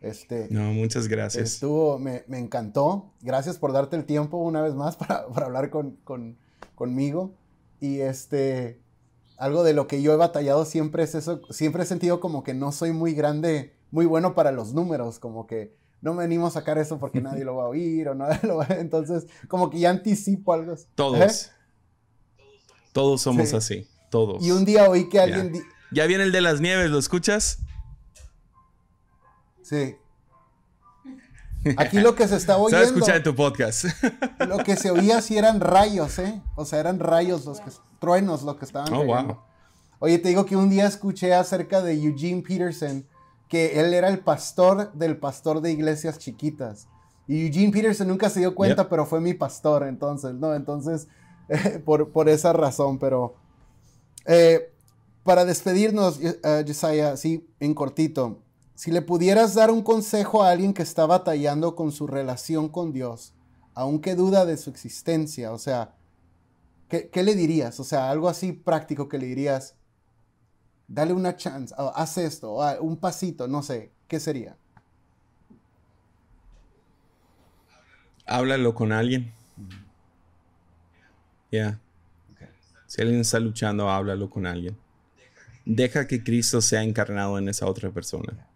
S1: Este,
S2: no, muchas gracias.
S1: Estuvo, me, me, encantó. Gracias por darte el tiempo una vez más (laughs) para, para hablar con, con, conmigo. Y este, algo de lo que yo he batallado siempre es eso, siempre he sentido como que no soy muy grande, muy bueno para los números, como que no me animo a sacar eso porque nadie lo va a oír o (laughs) nadie lo va a... Entonces, como que ya anticipo algo.
S2: Todos. ¿Eh? Todos somos así, todos.
S1: Y un día oí que alguien...
S2: Ya viene el de las nieves, ¿lo escuchas?
S1: Sí. Aquí lo que se estaba (laughs) oyendo.
S2: Se escuchar en tu podcast. (laughs)
S1: Lo que se oía sí eran rayos, ¿eh? O sea, eran rayos los que. truenos los que estaban. Oh, wow. Oye, te digo que un día escuché acerca de Eugene Peterson, que él era el pastor del pastor de iglesias chiquitas. Y Eugene Peterson nunca se dio cuenta, pero fue mi pastor, entonces, ¿no? Entonces, (laughs) por, por, esa razón, pero. Eh, para despedirnos, uh, Josiah, sí, en cortito si le pudieras dar un consejo a alguien que está batallando con su relación con Dios, aunque duda de su existencia, o sea, ¿qué, le dirías? O sea, algo así práctico que le dirías, dale una chance, haz esto, un pasito, no sé, ¿qué sería?
S2: Háblalo con alguien. Ya. Si alguien está luchando, háblalo con alguien. Deja que Cristo sea encarnado en esa otra persona.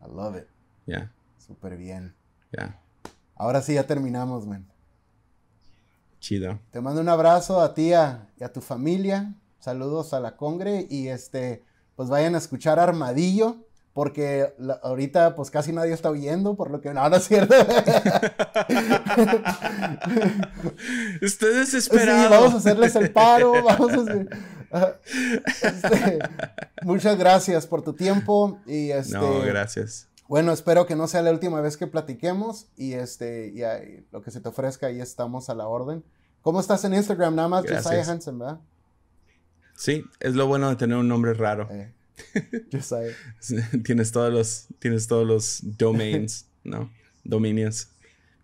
S1: I love it.
S2: Yeah.
S1: Súper bien.
S2: Yeah.
S1: Ahora sí ya terminamos, man.
S2: Chido.
S1: Te mando un abrazo a ti y a tu familia. Saludos a la Congre y este, pues vayan a escuchar Armadillo porque ahorita pues casi nadie está oyendo, por lo que no, no es cierto. (laughs)
S2: Estoy desesperado.
S1: Sí, vamos a hacerles el paro, vamos a hacer... Este, muchas gracias por tu tiempo y este...
S2: No, gracias.
S1: Bueno, espero que no sea la última vez que platiquemos y este, y, lo que se te ofrezca, ahí estamos a la orden. ¿Cómo estás en Instagram? Nada más Josiah Hansen, ¿verdad?
S2: Sí, es lo bueno de tener un nombre raro.
S1: Eh, Josiah.
S2: tienes todos los, tienes todos los domains, ¿no? Dominions.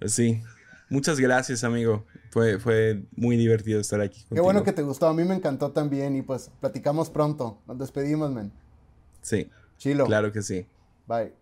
S2: Pues sí. Muchas gracias, amigo. Fue, fue muy divertido estar aquí.
S1: Contigo. Qué bueno que te gustó. A mí me encantó también. Y pues platicamos pronto. Nos despedimos, men.
S2: Sí.
S1: Chilo.
S2: Claro que sí.
S1: Bye.